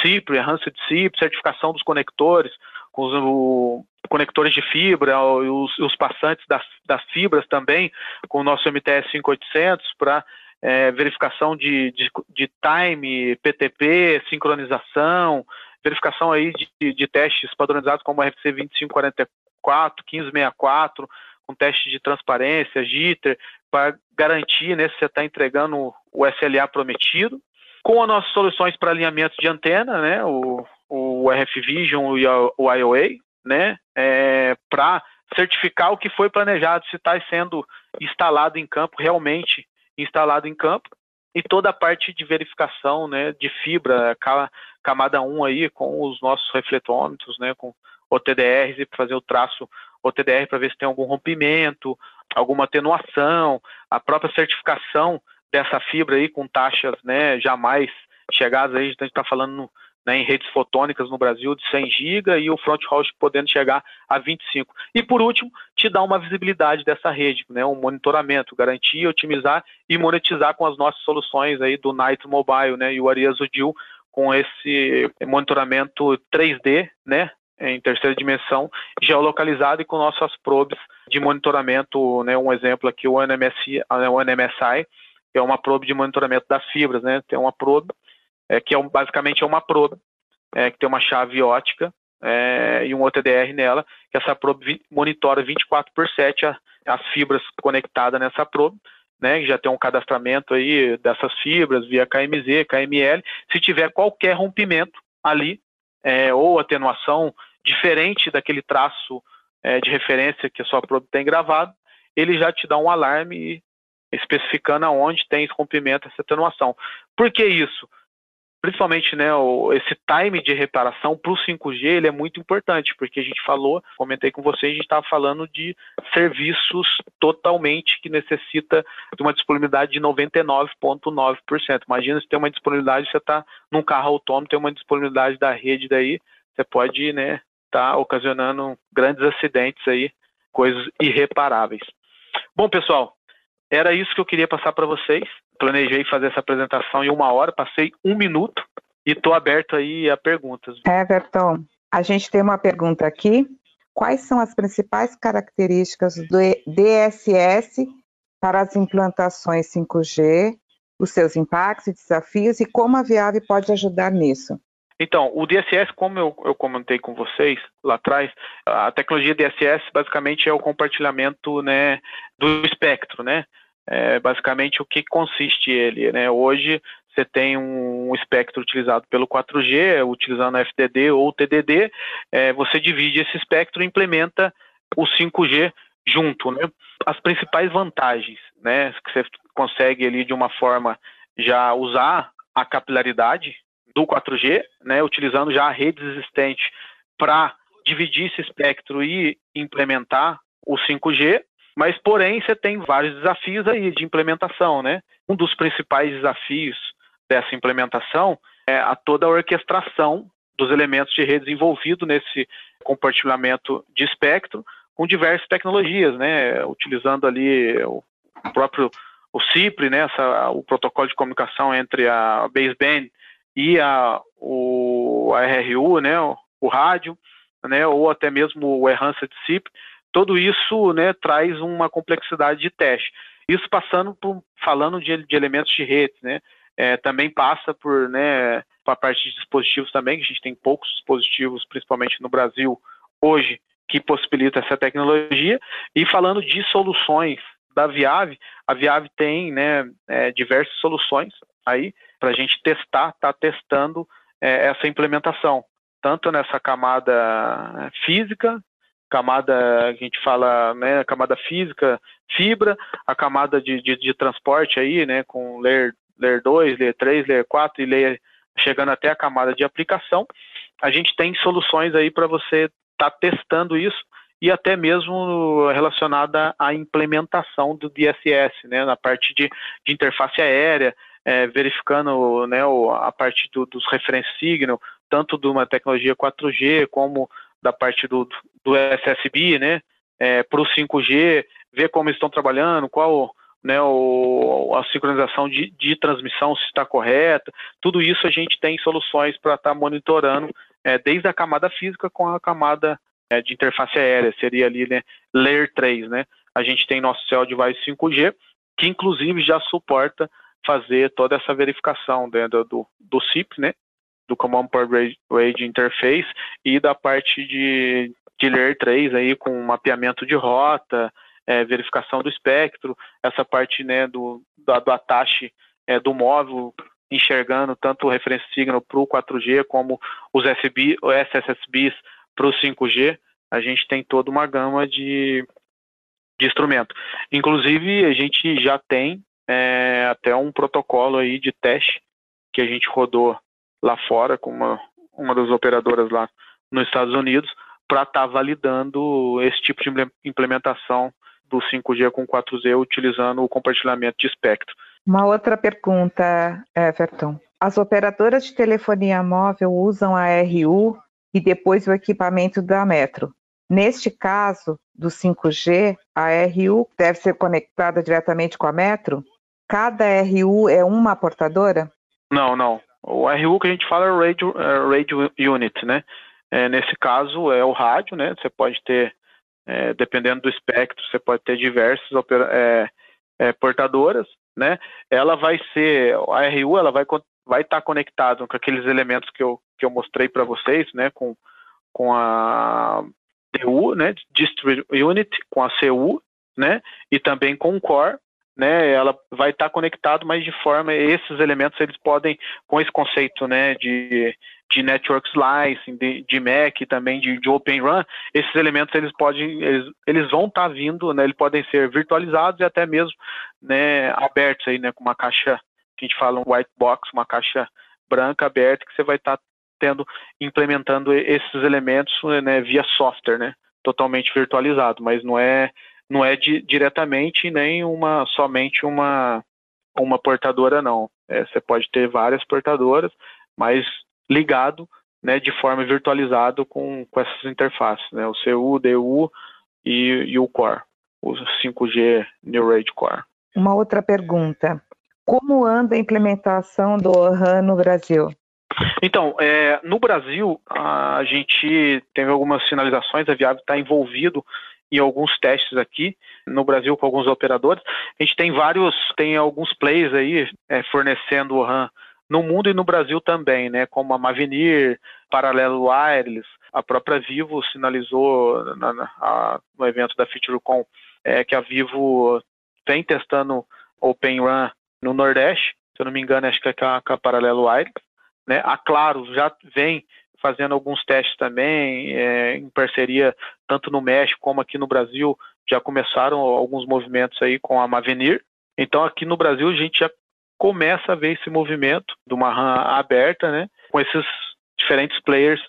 CIP, Enhanced CIP, certificação dos conectores, com os o, conectores de fibra os, os, passantes das, das fibras também, com o nosso MTS 5800 para é, verificação de, de, de, time, PTP, sincronização, verificação aí de, de testes padronizados como RFC 2544, 1564, com teste de transparência, jitter, para garantir né, se você está entregando o SLA prometido. Com as nossas soluções para alinhamento de antena, né, o, o RF Vision e o IOA, né, é, para certificar o que foi planejado, se está sendo instalado em campo, realmente instalado em campo, e toda a parte de verificação né, de fibra, camada 1 aí, com os nossos refletômetros, né, com OTDRs, e fazer o traço OTDR para ver se tem algum rompimento, alguma atenuação, a própria certificação dessa fibra aí com taxas né, jamais chegadas aí, a gente está falando né, em redes fotônicas no Brasil de 100 GB e o front haul podendo chegar a 25. E por último, te dá uma visibilidade dessa rede, né, um monitoramento, garantir, otimizar e monetizar com as nossas soluções aí do Night Mobile, né, e o Ariazo Deal com esse monitoramento 3D, né, em terceira dimensão, geolocalizado e com nossas probes de monitoramento, né, um exemplo aqui, o NMSI, o NMSI, é uma probe de monitoramento das fibras, né, tem uma probe, é, que é um, basicamente é uma probe, é, que tem uma chave ótica é, e um OTDR nela, que essa probe monitora 24 por 7 a, as fibras conectadas nessa probe, né, já tem um cadastramento aí dessas fibras via KMZ, KML, se tiver qualquer rompimento ali, é, ou atenuação diferente daquele traço é, de referência que a sua probe tem gravado, ele já te dá um alarme especificando aonde tem esse rompimento, essa atenuação. Por que isso? Principalmente, né, o, esse time de reparação para o 5G ele é muito importante, porque a gente falou, comentei com vocês, a gente estava falando de serviços totalmente que necessita de uma disponibilidade de 99,9%. Imagina se tem uma disponibilidade, você está num carro autônomo, tem uma disponibilidade da rede daí, você pode, né, está ocasionando grandes acidentes aí, coisas irreparáveis. Bom, pessoal, era isso que eu queria passar para vocês. Planejei fazer essa apresentação em uma hora, passei um minuto e estou aberto aí a perguntas. Everton, a gente tem uma pergunta aqui. Quais são as principais características do DSS para as implantações 5G, os seus impactos e desafios e como a Viave pode ajudar nisso? Então, o DSS, como eu, eu, comentei com vocês lá atrás, a tecnologia DSS basicamente é o compartilhamento né, do espectro, né? É basicamente o que consiste ele, né? Hoje você tem um espectro utilizado pelo 4G, utilizando FDD ou TDD, é, você divide esse espectro e implementa o 5G junto, né? As principais vantagens, né, que você consegue ali de uma forma já usar a capilaridade do 4G, né, utilizando já a rede existente para dividir esse espectro e implementar o 5G, mas porém você tem vários desafios aí de implementação, né? Um dos principais desafios dessa implementação é a toda a orquestração dos elementos de rede envolvido nesse compartilhamento de espectro com diversas tecnologias, né? Utilizando ali o próprio o CIPRE, né? Essa, o protocolo de comunicação entre a baseband e a, o, a RRU, né, o, o rádio, né, ou até mesmo o Enhanced SIP, tudo isso né, traz uma complexidade de teste. Isso passando por, falando de, de elementos de rede, né, é, também passa por, né, a parte de dispositivos também, que a gente tem poucos dispositivos, principalmente no Brasil, hoje, que possibilita essa tecnologia, e falando de soluções da Viave, a Viave tem né, é, diversas soluções aí, para a gente testar, está testando é, essa implementação, tanto nessa camada física, camada que a gente fala, né, camada física, fibra, a camada de, de, de transporte aí, né, com layer, layer 2, layer 3, layer 4 e layer chegando até a camada de aplicação, a gente tem soluções aí para você estar tá testando isso e até mesmo relacionada à implementação do DSS, né, na parte de, de interface aérea, é, verificando né, a parte do, dos referências signal, tanto de uma tecnologia 4G como da parte do, do SSB, né, é, para o 5G, ver como estão trabalhando, qual né, o, a sincronização de, de transmissão se está correta, tudo isso a gente tem soluções para estar tá monitorando é, desde a camada física com a camada é, de interface aérea, seria ali né, Layer 3, né? A gente tem nosso Cell Device 5G, que inclusive já suporta fazer toda essa verificação dentro do, do CIP, né? Do Command Port Interface e da parte de, de Layer 3 aí com mapeamento de rota, é, verificação do espectro, essa parte né, do, do, do atache é, do móvel, enxergando tanto o reference signal para o 4G como os SB, SSBs para o 5G. A gente tem toda uma gama de, de instrumento. Inclusive, a gente já tem é, até um protocolo aí de teste que a gente rodou lá fora com uma, uma das operadoras lá nos Estados Unidos para estar tá validando esse tipo de implementação do 5G com 4G utilizando o compartilhamento de espectro. Uma outra pergunta, Everton. As operadoras de telefonia móvel usam a RU e depois o equipamento da Metro. Neste caso do 5G, a RU deve ser conectada diretamente com a Metro? Cada RU é uma portadora? Não, não. O RU que a gente fala é o Radio, é radio Unit, né? É, nesse caso é o rádio, né? Você pode ter é, dependendo do espectro, você pode ter diversas é, é, portadoras, né? Ela vai ser, a RU, ela vai vai estar tá conectado com aqueles elementos que eu, que eu mostrei para vocês, né? Com, com a DU, né? Distributed Unit, com a CU, né? E também com o Core, né, ela vai estar tá conectado, mas de forma esses elementos eles podem com esse conceito, né, de, de network slicing, de, de MAC, também de, de Open Run, esses elementos eles podem, eles, eles vão estar tá vindo, né, eles podem ser virtualizados e até mesmo, né, abertos aí, né, com uma caixa que a gente fala um white box, uma caixa branca aberta que você vai estar tá tendo implementando esses elementos, né, via software, né, totalmente virtualizado, mas não é não é di, diretamente nem uma somente uma uma portadora não. É, você pode ter várias portadoras, mas ligado, né, de forma virtualizado com, com essas interfaces, né, o CU, o DU e, e o Core, o 5G New Rage Core. Uma outra pergunta: como anda a implementação do ORAN no Brasil? Então, é, no Brasil, a gente teve algumas sinalizações, a Viab está envolvido em alguns testes aqui no Brasil com alguns operadores. A gente tem vários, tem alguns players aí é, fornecendo o RAM no mundo e no Brasil também, né? Como a Mavenir, Paralelo Wireless, a própria Vivo sinalizou na, na, a, no evento da FeatureCon é, que a Vivo vem testando Open Run no Nordeste, se eu não me engano, acho que é com a, com a Paralelo Wireless. Né? A Claro já vem fazendo alguns testes também, é, em parceria tanto no México como aqui no Brasil, já começaram alguns movimentos aí com a Mavenir. Então aqui no Brasil a gente já começa a ver esse movimento de uma RAM aberta, né, com esses diferentes players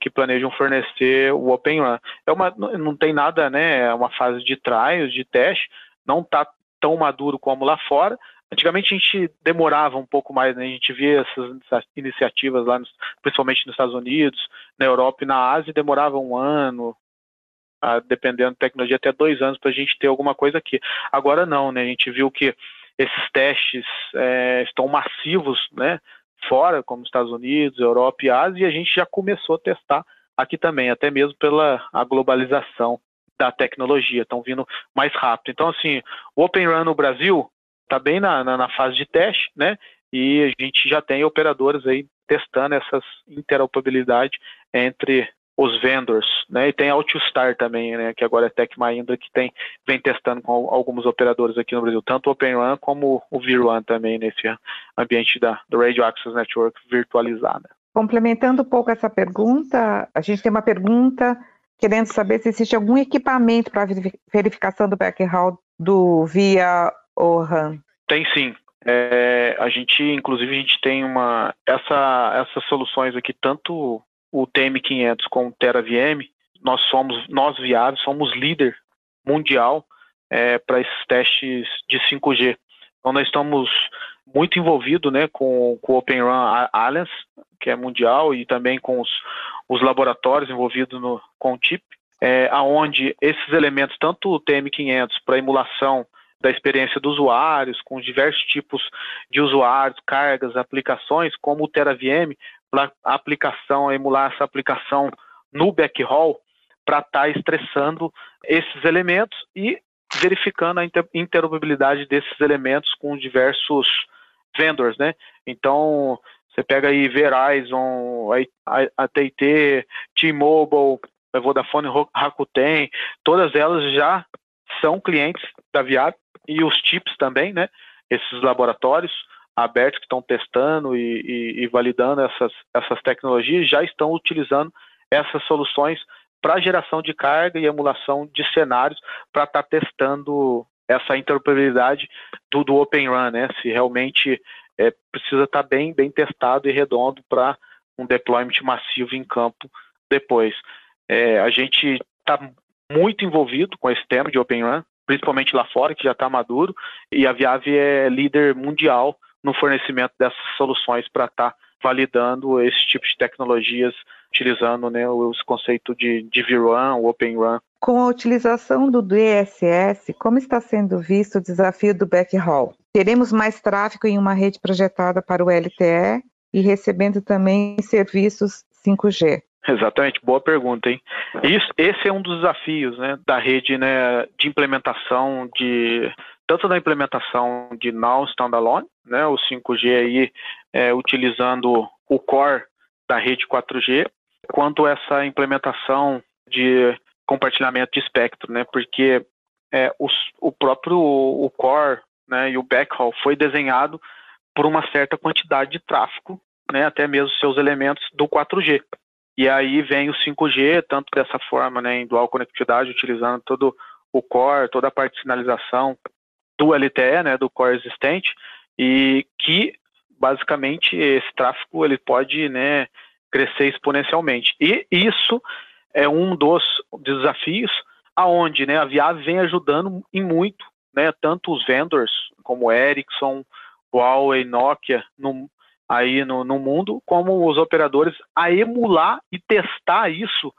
que planejam fornecer o Open RAM. É uma, não tem nada, né, é uma fase de trials, de teste, não está tão maduro como lá fora, Antigamente a gente demorava um pouco mais, né? a gente via essas iniciativas lá, nos, principalmente nos Estados Unidos, na Europa e na Ásia, demorava um ano, a, dependendo da tecnologia, até dois anos para a gente ter alguma coisa aqui. Agora não, né? A gente viu que esses testes é, estão massivos, né? Fora, como Estados Unidos, Europa e Ásia, e a gente já começou a testar aqui também, até mesmo pela a globalização da tecnologia, estão vindo mais rápido. Então, assim, o Open Run no Brasil, está bem na, na, na, fase de teste, né? E a gente já tem operadoras aí testando essas interoperabilidade entre os vendors, né? E tem a também, né? Que agora é Tech Mahindra que tem vem testando com alguns operadores aqui no Brasil, tanto o OpenRun como o VRAN também nesse ambiente da do Radio Access Network virtualizada. Complementando um pouco essa pergunta, a gente tem uma pergunta querendo saber se existe algum equipamento para verificação do background do via Orhan? Tem sim. É, a gente, inclusive, a gente tem uma essa, essas soluções aqui, tanto o TM500 com o TeraVM, nós somos, nós viáveis, somos líder mundial é, para esses testes de 5G. Então nós estamos muito envolvidos né, com, com o Open Run Alliance, que é mundial, e também com os, os laboratórios envolvidos no, com o TIP, é, aonde esses elementos, tanto o TM500 para emulação da experiência dos usuários, com diversos tipos de usuários, cargas, aplicações, como o TeraVM, para aplicação, emular essa aplicação no backhaul, para estar tá estressando esses elementos e verificando a interoperabilidade desses elementos com diversos vendors, né? Então, você pega aí Verizon, AT&T, T-Mobile, Vodafone, Rakuten, todas elas já são clientes da Viab e os chips também, né? Esses laboratórios abertos que estão testando e, e, e validando essas, essas tecnologias já estão utilizando essas soluções para geração de carga e emulação de cenários para estar tá testando essa interoperabilidade do, do Open Run, né? Se realmente é, precisa estar tá bem, bem testado e redondo para um deployment massivo em campo depois. É, a gente está muito envolvido com esse tema de Open Run, principalmente lá fora, que já está maduro, e a Viave é líder mundial no fornecimento dessas soluções para estar tá validando esse tipo de tecnologias, utilizando né, os conceitos de, de VRAM, Open Run. Com a utilização do DSS, como está sendo visto o desafio do backhaul? Teremos mais tráfego em uma rede projetada para o LTE e recebendo também serviços 5G. Exatamente, boa pergunta, hein? Isso, esse é um dos desafios, né, da rede, né, de implementação de tanto da implementação de Now Standalone, né, o 5G aí é, utilizando o core da rede 4G, quanto essa implementação de compartilhamento de espectro, né, porque é, o próprio o core, né, e o backhaul foi desenhado por uma certa quantidade de tráfego, né, até mesmo seus elementos do 4G. E aí vem o 5G, tanto dessa forma, né, em dual conectividade, utilizando todo o core, toda a parte de sinalização do LTE, né, do core existente, e que basicamente esse tráfego ele pode, né, crescer exponencialmente. E isso é um dos desafios aonde, né, a Viave vem ajudando em muito, né, tanto os vendors como Ericsson, Huawei, Nokia, no, aí no, no mundo, como os operadores a emular e testar isso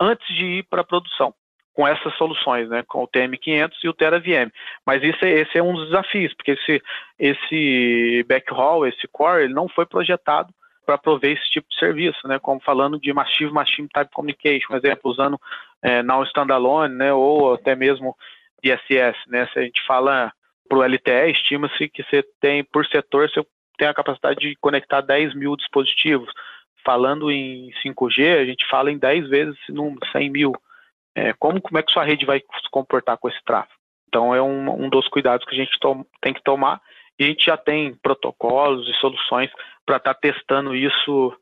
antes de ir para a produção com essas soluções, né, com o TM500 e o TeraVM. Mas isso é, esse é um dos desafios, porque esse, esse backhaul, esse core, ele não foi projetado para prover esse tipo de serviço, né, como falando de Massive Machine Type Communication, por exemplo, usando é, Standalone, né, ou até mesmo DSS, né, se a gente fala para o LTE, estima-se que você tem, por setor, você tem a capacidade de conectar 10 mil dispositivos. Falando em 5G, a gente fala em 10 vezes esse número, 100 mil. É, como, como é que sua rede vai se comportar com esse tráfego? Então, é um, um dos cuidados que a gente tem que tomar. E a gente já tem protocolos e soluções para estar tá testando isso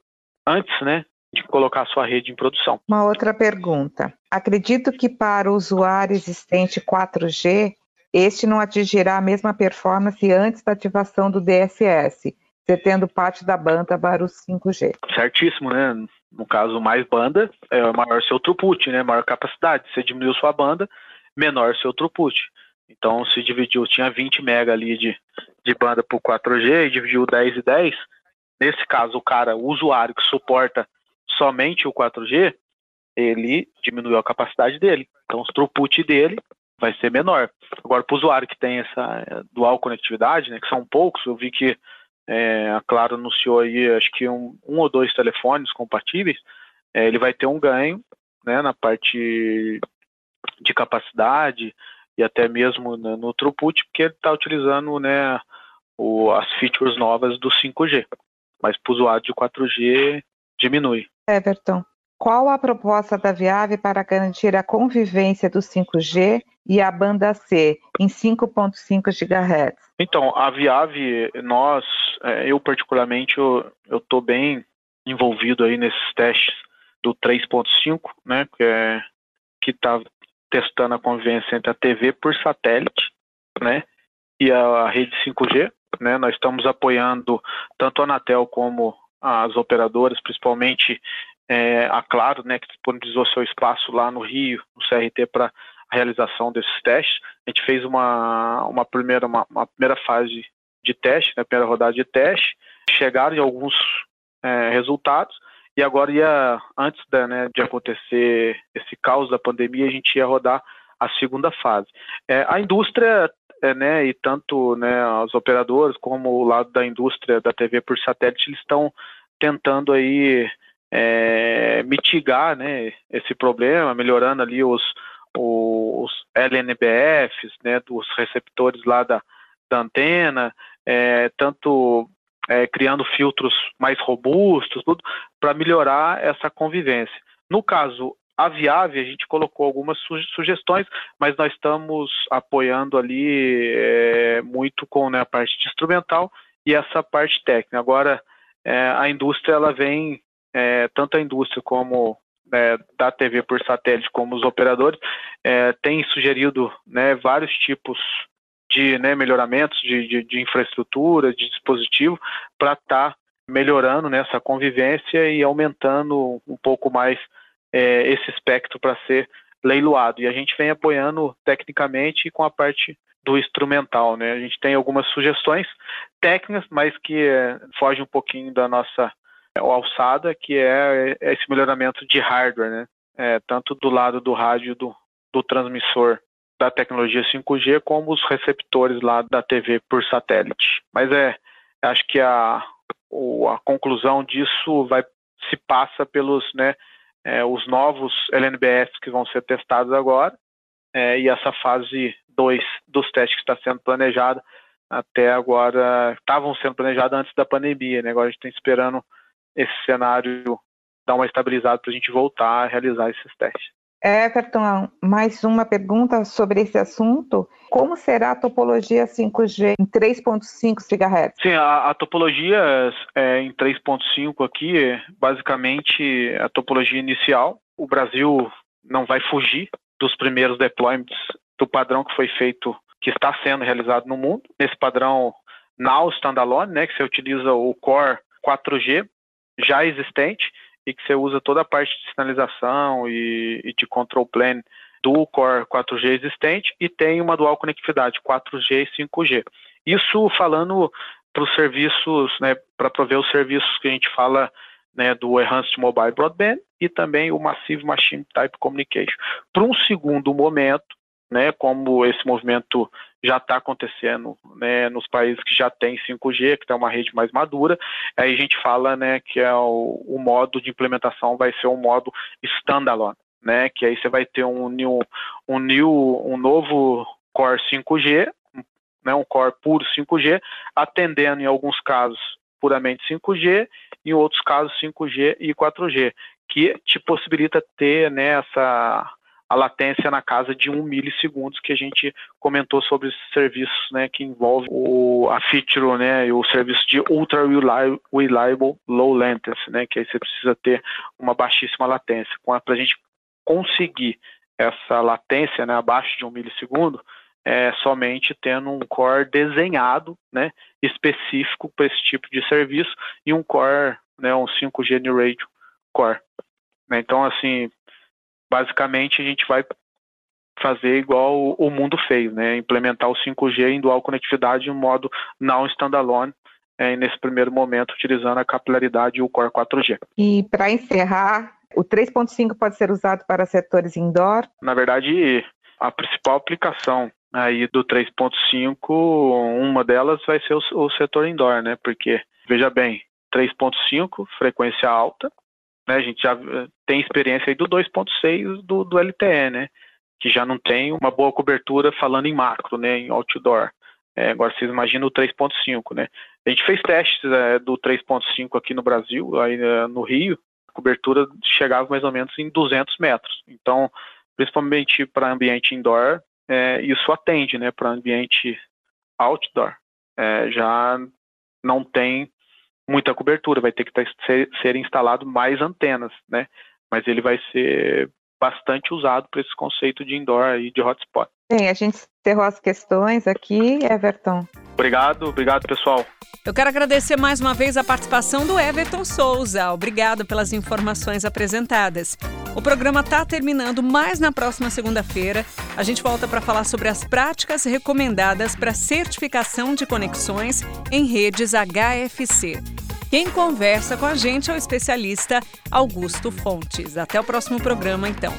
antes, né, de colocar a sua rede em produção. Uma outra pergunta. Acredito que para o usuário existente 4G, este não atingirá a mesma performance antes da ativação do DSS, você tendo parte da banda para o 5G. Certíssimo, né? No caso, mais banda, é maior seu throughput, né? Maior capacidade. Você diminuiu sua banda, menor seu throughput. Então, se dividiu, tinha 20 mega ali de, de banda por 4G e dividiu 10 e 10. Nesse caso, o cara, o usuário que suporta somente o 4G, ele diminuiu a capacidade dele. Então, o throughput dele vai ser menor. Agora, para o usuário que tem essa é, dual conectividade, né, que são poucos, eu vi que é, a Claro anunciou aí, acho que um, um ou dois telefones compatíveis, é, ele vai ter um ganho né, na parte de capacidade e até mesmo no, no throughput, porque ele está utilizando né, o, as features novas do 5G. Mas para o usuário de 4G diminui. Everton, qual a proposta da Viave para garantir a convivência do 5G e a banda C em 5.5 GHz? Então, a Viave, nós, é, eu particularmente, eu estou bem envolvido aí nesses testes do 3.5, né, que é está testando a convivência entre a TV por satélite, né, e a rede 5G, né. Nós estamos apoiando tanto a Anatel como as operadoras, principalmente é, a Claro, né, que disponibilizou seu espaço lá no Rio, no CRT, para a realização desses testes. A gente fez uma, uma, primeira, uma, uma primeira fase de teste, né, primeira rodada de teste, chegaram em alguns é, resultados, e agora ia, antes da, né, de acontecer esse caos da pandemia, a gente ia rodar a segunda fase. É, a indústria, é, né, e tanto né, os operadores como o lado da indústria da TV por satélite, eles estão tentando aí é, mitigar né, esse problema, melhorando ali os, os LNBFs, né, dos receptores lá da, da antena, é, tanto é, criando filtros mais robustos, tudo, para melhorar essa convivência. No caso a a gente colocou algumas sugestões, mas nós estamos apoiando ali é, muito com né, a parte instrumental e essa parte técnica. Agora, é, a indústria, ela vem, é, tanto a indústria como né, da TV por satélite, como os operadores, é, têm sugerido né, vários tipos de né, melhoramentos de, de, de, infraestrutura, de dispositivo, para estar tá melhorando né, convivência e aumentando um pouco mais é, esse espectro para ser leiloado. E a gente vem apoiando tecnicamente com a parte do instrumental. Né? A gente tem algumas sugestões técnicas, mas que é, foge um pouquinho da nossa é, alçada, que é, é esse melhoramento de hardware, né? É, tanto do lado do rádio do, do transmissor da tecnologia 5G, como os receptores lá da TV por satélite. Mas é, acho que a, a conclusão disso vai se passa pelos, né, é, os novos LNBS que vão ser testados agora é, e essa fase 2 dos testes que está sendo planejada até agora estavam sendo planejados antes da pandemia, né? Agora a gente está esperando esse cenário dar uma estabilizada para a gente voltar a realizar esses testes. Everton, mais uma pergunta sobre esse assunto. Como será a topologia 5G em 3.5 GHz? Sim, a, a topologia é, em 3.5 aqui é basicamente a topologia inicial. O Brasil não vai fugir dos primeiros deployments do padrão que foi feito, que está sendo realizado no mundo. Nesse padrão Now Standalone, né, que você utiliza o Core 4G já existente e que você usa toda a parte de sinalização e, e de control plane do Core 4G existente e tem uma dual conectividade 4G e 5G. Isso falando para os serviços, né, para prover os serviços que a gente fala né, do Enhanced Mobile Broadband e também o Massive Machine Type Communication. Para um segundo momento, né, como esse movimento já está acontecendo né, nos países que já têm 5G, que tem uma rede mais madura, aí a gente fala né, que é o, o modo de implementação vai ser um modo standalone, né, que aí você vai ter um new, um new, um novo Core 5G, né, um Core puro 5G, atendendo em alguns casos puramente 5G, em outros casos 5G e 4G, que te possibilita ter né, essa a latência na casa de um milissegundos que a gente comentou sobre esses serviços, né, que envolve o, a feature, né, o serviço de ultra reliable low latency, né, que aí você precisa ter uma baixíssima latência. Para a gente conseguir essa latência, né, abaixo de um milissegundo, é somente tendo um core desenhado, né, específico para esse tipo de serviço e um core, né, um 5G New Radio core. Então, assim, basicamente a gente vai fazer igual o mundo fez, né? Implementar o 5G em dual conectividade em modo não standalone, é, nesse primeiro momento, utilizando a capilaridade e o Core 4G. E para encerrar, o 3.5 pode ser usado para setores indoor? Na verdade, a principal aplicação aí do 3.5, uma delas vai ser o, o setor indoor, né? Porque, veja bem, 3.5, frequência alta, né, a gente já eh, tem experiência aí do 2.6 do, do LTE, né? Que já não tem uma boa cobertura falando em macro, né? Em outdoor. É, agora vocês imaginam o 3.5, né? A gente fez testes é, do 3.5 aqui no Brasil, aí é, no Rio, a cobertura chegava mais ou menos em 200 metros. Então, principalmente para ambiente indoor, é, isso atende, né? Para ambiente outdoor, é, já não tem muita cobertura, vai ter que ter, ser, ser instalado mais antenas, né? Mas ele vai ser bastante usado para esse conceito de indoor e de hotspot. Bem, a gente encerrou as questões aqui, Everton. Obrigado, obrigado pessoal. Eu quero agradecer mais uma vez a participação do Everton Souza. Obrigado pelas informações apresentadas. O programa está terminando, mas na próxima segunda-feira a gente volta para falar sobre as práticas recomendadas para certificação de conexões em redes HFC. Quem conversa com a gente é o especialista Augusto Fontes. Até o próximo programa, então.